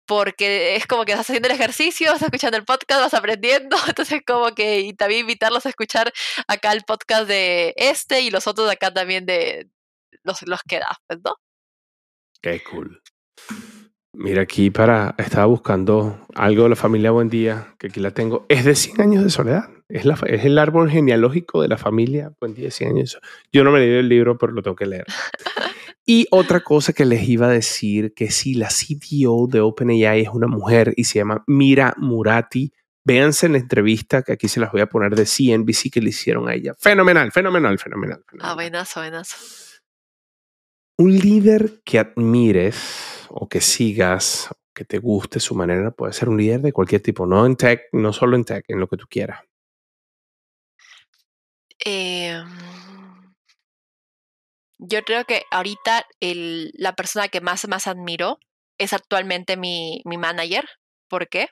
porque es como que estás haciendo el ejercicio, vas escuchando el podcast, vas aprendiendo, entonces como que y también invitarlos a escuchar acá el podcast de este y los otros acá también de los, los que das, pues, ¿no? Qué cool. Mira, aquí para. Estaba buscando algo de la familia Buen Día, que aquí la tengo. Es de 100 años de soledad. Es, la, es el árbol genealógico de la familia Buen Día, 100 años. Yo no me he leído el libro, pero lo tengo que leer. Y otra cosa que les iba a decir, que si la CTO de OpenAI es una mujer y se llama Mira Murati, véanse en la entrevista que aquí se las voy a poner de CNBC que le hicieron a ella. Fenomenal, fenomenal, fenomenal. fenomenal. Ah, buenazo, buenazo. Un líder que admires o que sigas, que te guste su manera, puede ser un líder de cualquier tipo, no en tech, no solo en tech, en lo que tú quieras. Em, yo creo que ahorita el, la persona que más, más admiro es actualmente mi, mi manager. ¿Por qué?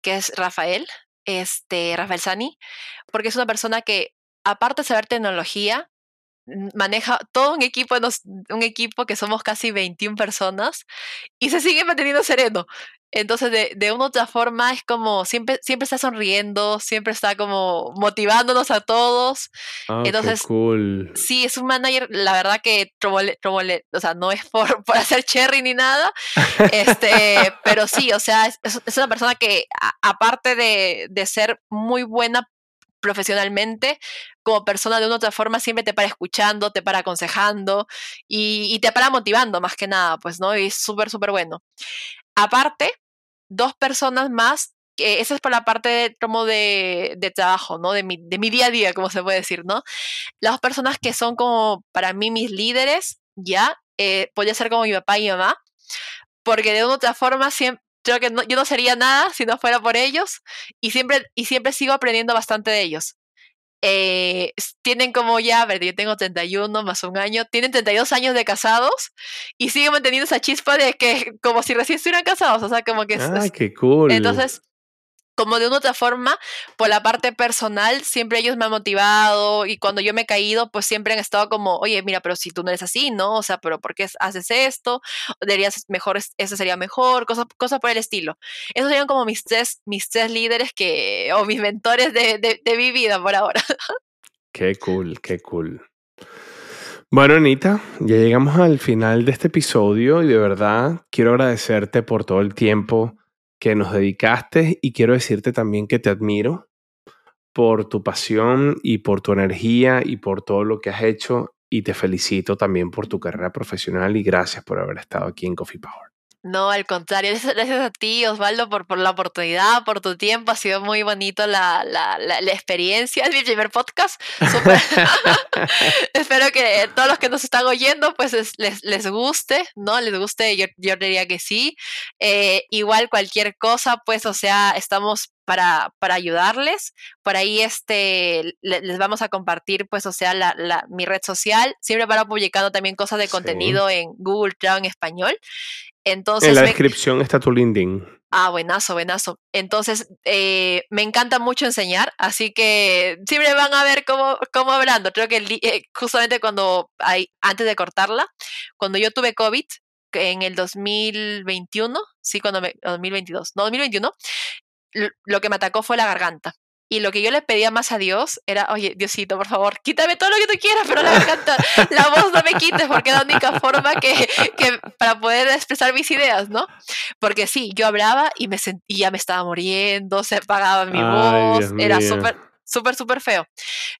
Que es Rafael, este, Rafael Sani, porque es una persona que, aparte de saber tecnología, maneja todo un equipo, un equipo que somos casi 21 personas y se sigue manteniendo sereno. Entonces, de, de una u otra forma, es como siempre, siempre está sonriendo, siempre está como motivándonos a todos. Ah, Entonces, cool. sí, es un manager, la verdad que o sea, no es por, por hacer cherry ni nada, este, pero sí, o sea, es, es una persona que, aparte de, de ser muy buena profesionalmente, como persona de una u otra forma, siempre te para escuchando, te para aconsejando y, te para motivando más que nada, pues, ¿no? Y es súper, súper bueno. Aparte, dos personas más, que esa es por la parte como de, de trabajo, ¿no? De mi, de mi día a día, como se puede decir, ¿no? Las personas que son como para mí mis líderes, ya, eh, podría ser como mi papá y mi mamá, porque de una u otra forma siempre, creo que yo no sería nada si no fuera por ellos y siempre, y siempre sigo aprendiendo bastante de ellos. Eh, tienen como ya, a ver, yo tengo 31 más un año, tienen 32 años de casados y siguen manteniendo esa chispa de que como si recién estuvieran casados, o sea, como que... ¡Ay, qué cool! Entonces, como de una otra forma, por la parte personal, siempre ellos me han motivado y cuando yo me he caído, pues siempre han estado como, oye, mira, pero si tú no eres así, ¿no? O sea, pero ¿por qué haces esto? Deberías mejor, eso sería mejor, cosas, cosas por el estilo. Esos serían como mis tres, mis tres líderes que, o mis mentores de, de, de mi vida por ahora. Qué cool, qué cool. Bueno, Anita, ya llegamos al final de este episodio y de verdad quiero agradecerte por todo el tiempo que nos dedicaste y quiero decirte también que te admiro por tu pasión y por tu energía y por todo lo que has hecho y te felicito también por tu carrera profesional y gracias por haber estado aquí en Coffee Power. No, al contrario, gracias a ti, Osvaldo, por, por la oportunidad, por tu tiempo. Ha sido muy bonito la, la, la, experiencia. Es mi primer podcast. Espero que todos los que nos están oyendo, pues les, les guste, ¿no? Les guste, yo, yo diría que sí. Eh, igual cualquier cosa, pues, o sea, estamos para, para ayudarles. Por ahí este, les vamos a compartir, pues, o sea, la, la, mi red social. Siempre para publicando también cosas de contenido en Google Cloud en español. Entonces, en la descripción está tu LinkedIn. Ah, buenazo, buenazo. Entonces, eh, me encanta mucho enseñar, así que siempre van a ver cómo, cómo hablando. Creo que eh, justamente cuando, hay, antes de cortarla, cuando yo tuve COVID, en el 2021, sí, cuando me, 2022, no, 2021, lo que me atacó fue la garganta. Y lo que yo le pedía más a Dios era, oye, Diosito, por favor, quítame todo lo que tú quieras, pero la garganta, la voz no me quites, porque es la única forma que, que, para poder expresar mis ideas, ¿no? Porque sí, yo hablaba y me sentía, me estaba muriendo, se apagaba mi voz, era súper súper, súper feo.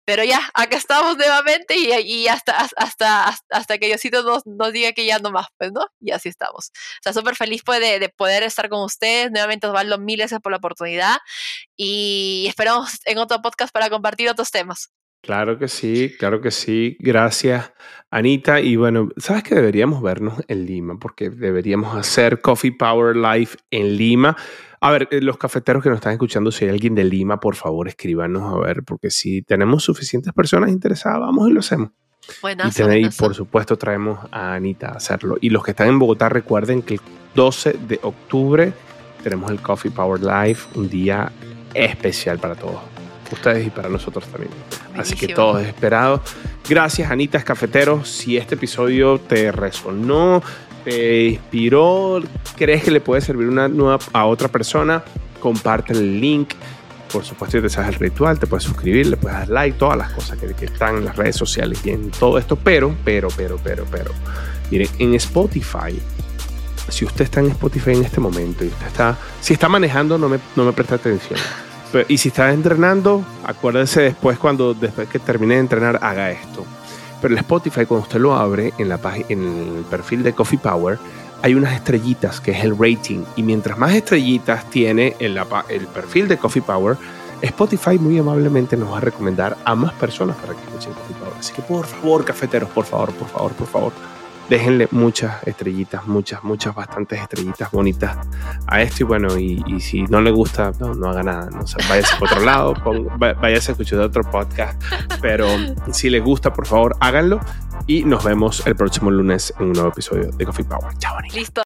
Pero ya, acá estamos nuevamente y, y hasta, hasta, hasta que Diosito nos, nos diga que ya no más, pues, ¿no? Y así estamos. O sea, súper feliz pues, de, de, poder estar con ustedes. Nuevamente, Osvaldo, mil gracias por la oportunidad y esperamos en otro podcast para compartir otros temas. Claro que sí, claro que sí. Gracias, Anita. Y bueno, sabes que deberíamos vernos en Lima, porque deberíamos hacer Coffee Power Live en Lima. A ver, eh, los cafeteros que nos están escuchando, si hay alguien de Lima, por favor, escríbanos a ver, porque si tenemos suficientes personas interesadas, vamos y lo hacemos. Buenas, y, por supuesto, traemos a Anita a hacerlo. Y los que están en Bogotá, recuerden que el 12 de octubre tenemos el Coffee Power Live, un día especial para todos ustedes y para nosotros también. Así que todos esperados. Gracias, Anita Cafeteros. Si este episodio te resonó, te inspiró, crees que le puede servir una nueva a otra persona, comparte el link. Por supuesto, te sabes el ritual, te puedes suscribir, le puedes dar like, todas las cosas que, que están en las redes sociales y en todo esto. Pero, pero, pero, pero, pero, miren, en Spotify, si usted está en Spotify en este momento y usted está, si está manejando, no me, no me presta atención. Y si está entrenando, acuérdese después, cuando después que termine de entrenar, haga esto pero el Spotify, cuando usted lo abre en, la en el perfil de Coffee Power, hay unas estrellitas que es el rating. Y mientras más estrellitas tiene el perfil de Coffee Power, Spotify muy amablemente nos va a recomendar a más personas para que escuchen Coffee Power. Así que por favor, cafeteros, por favor, por favor, por favor, déjenle muchas estrellitas, muchas, muchas, bastantes estrellitas bonitas a esto. Y bueno, y, si no le gusta, no, haga nada, no váyase por otro lado, váyase a escuchar otro podcast. Pero si les gusta, por favor, háganlo. Y nos vemos el próximo lunes en un nuevo episodio de Coffee Power. Chao, Listo.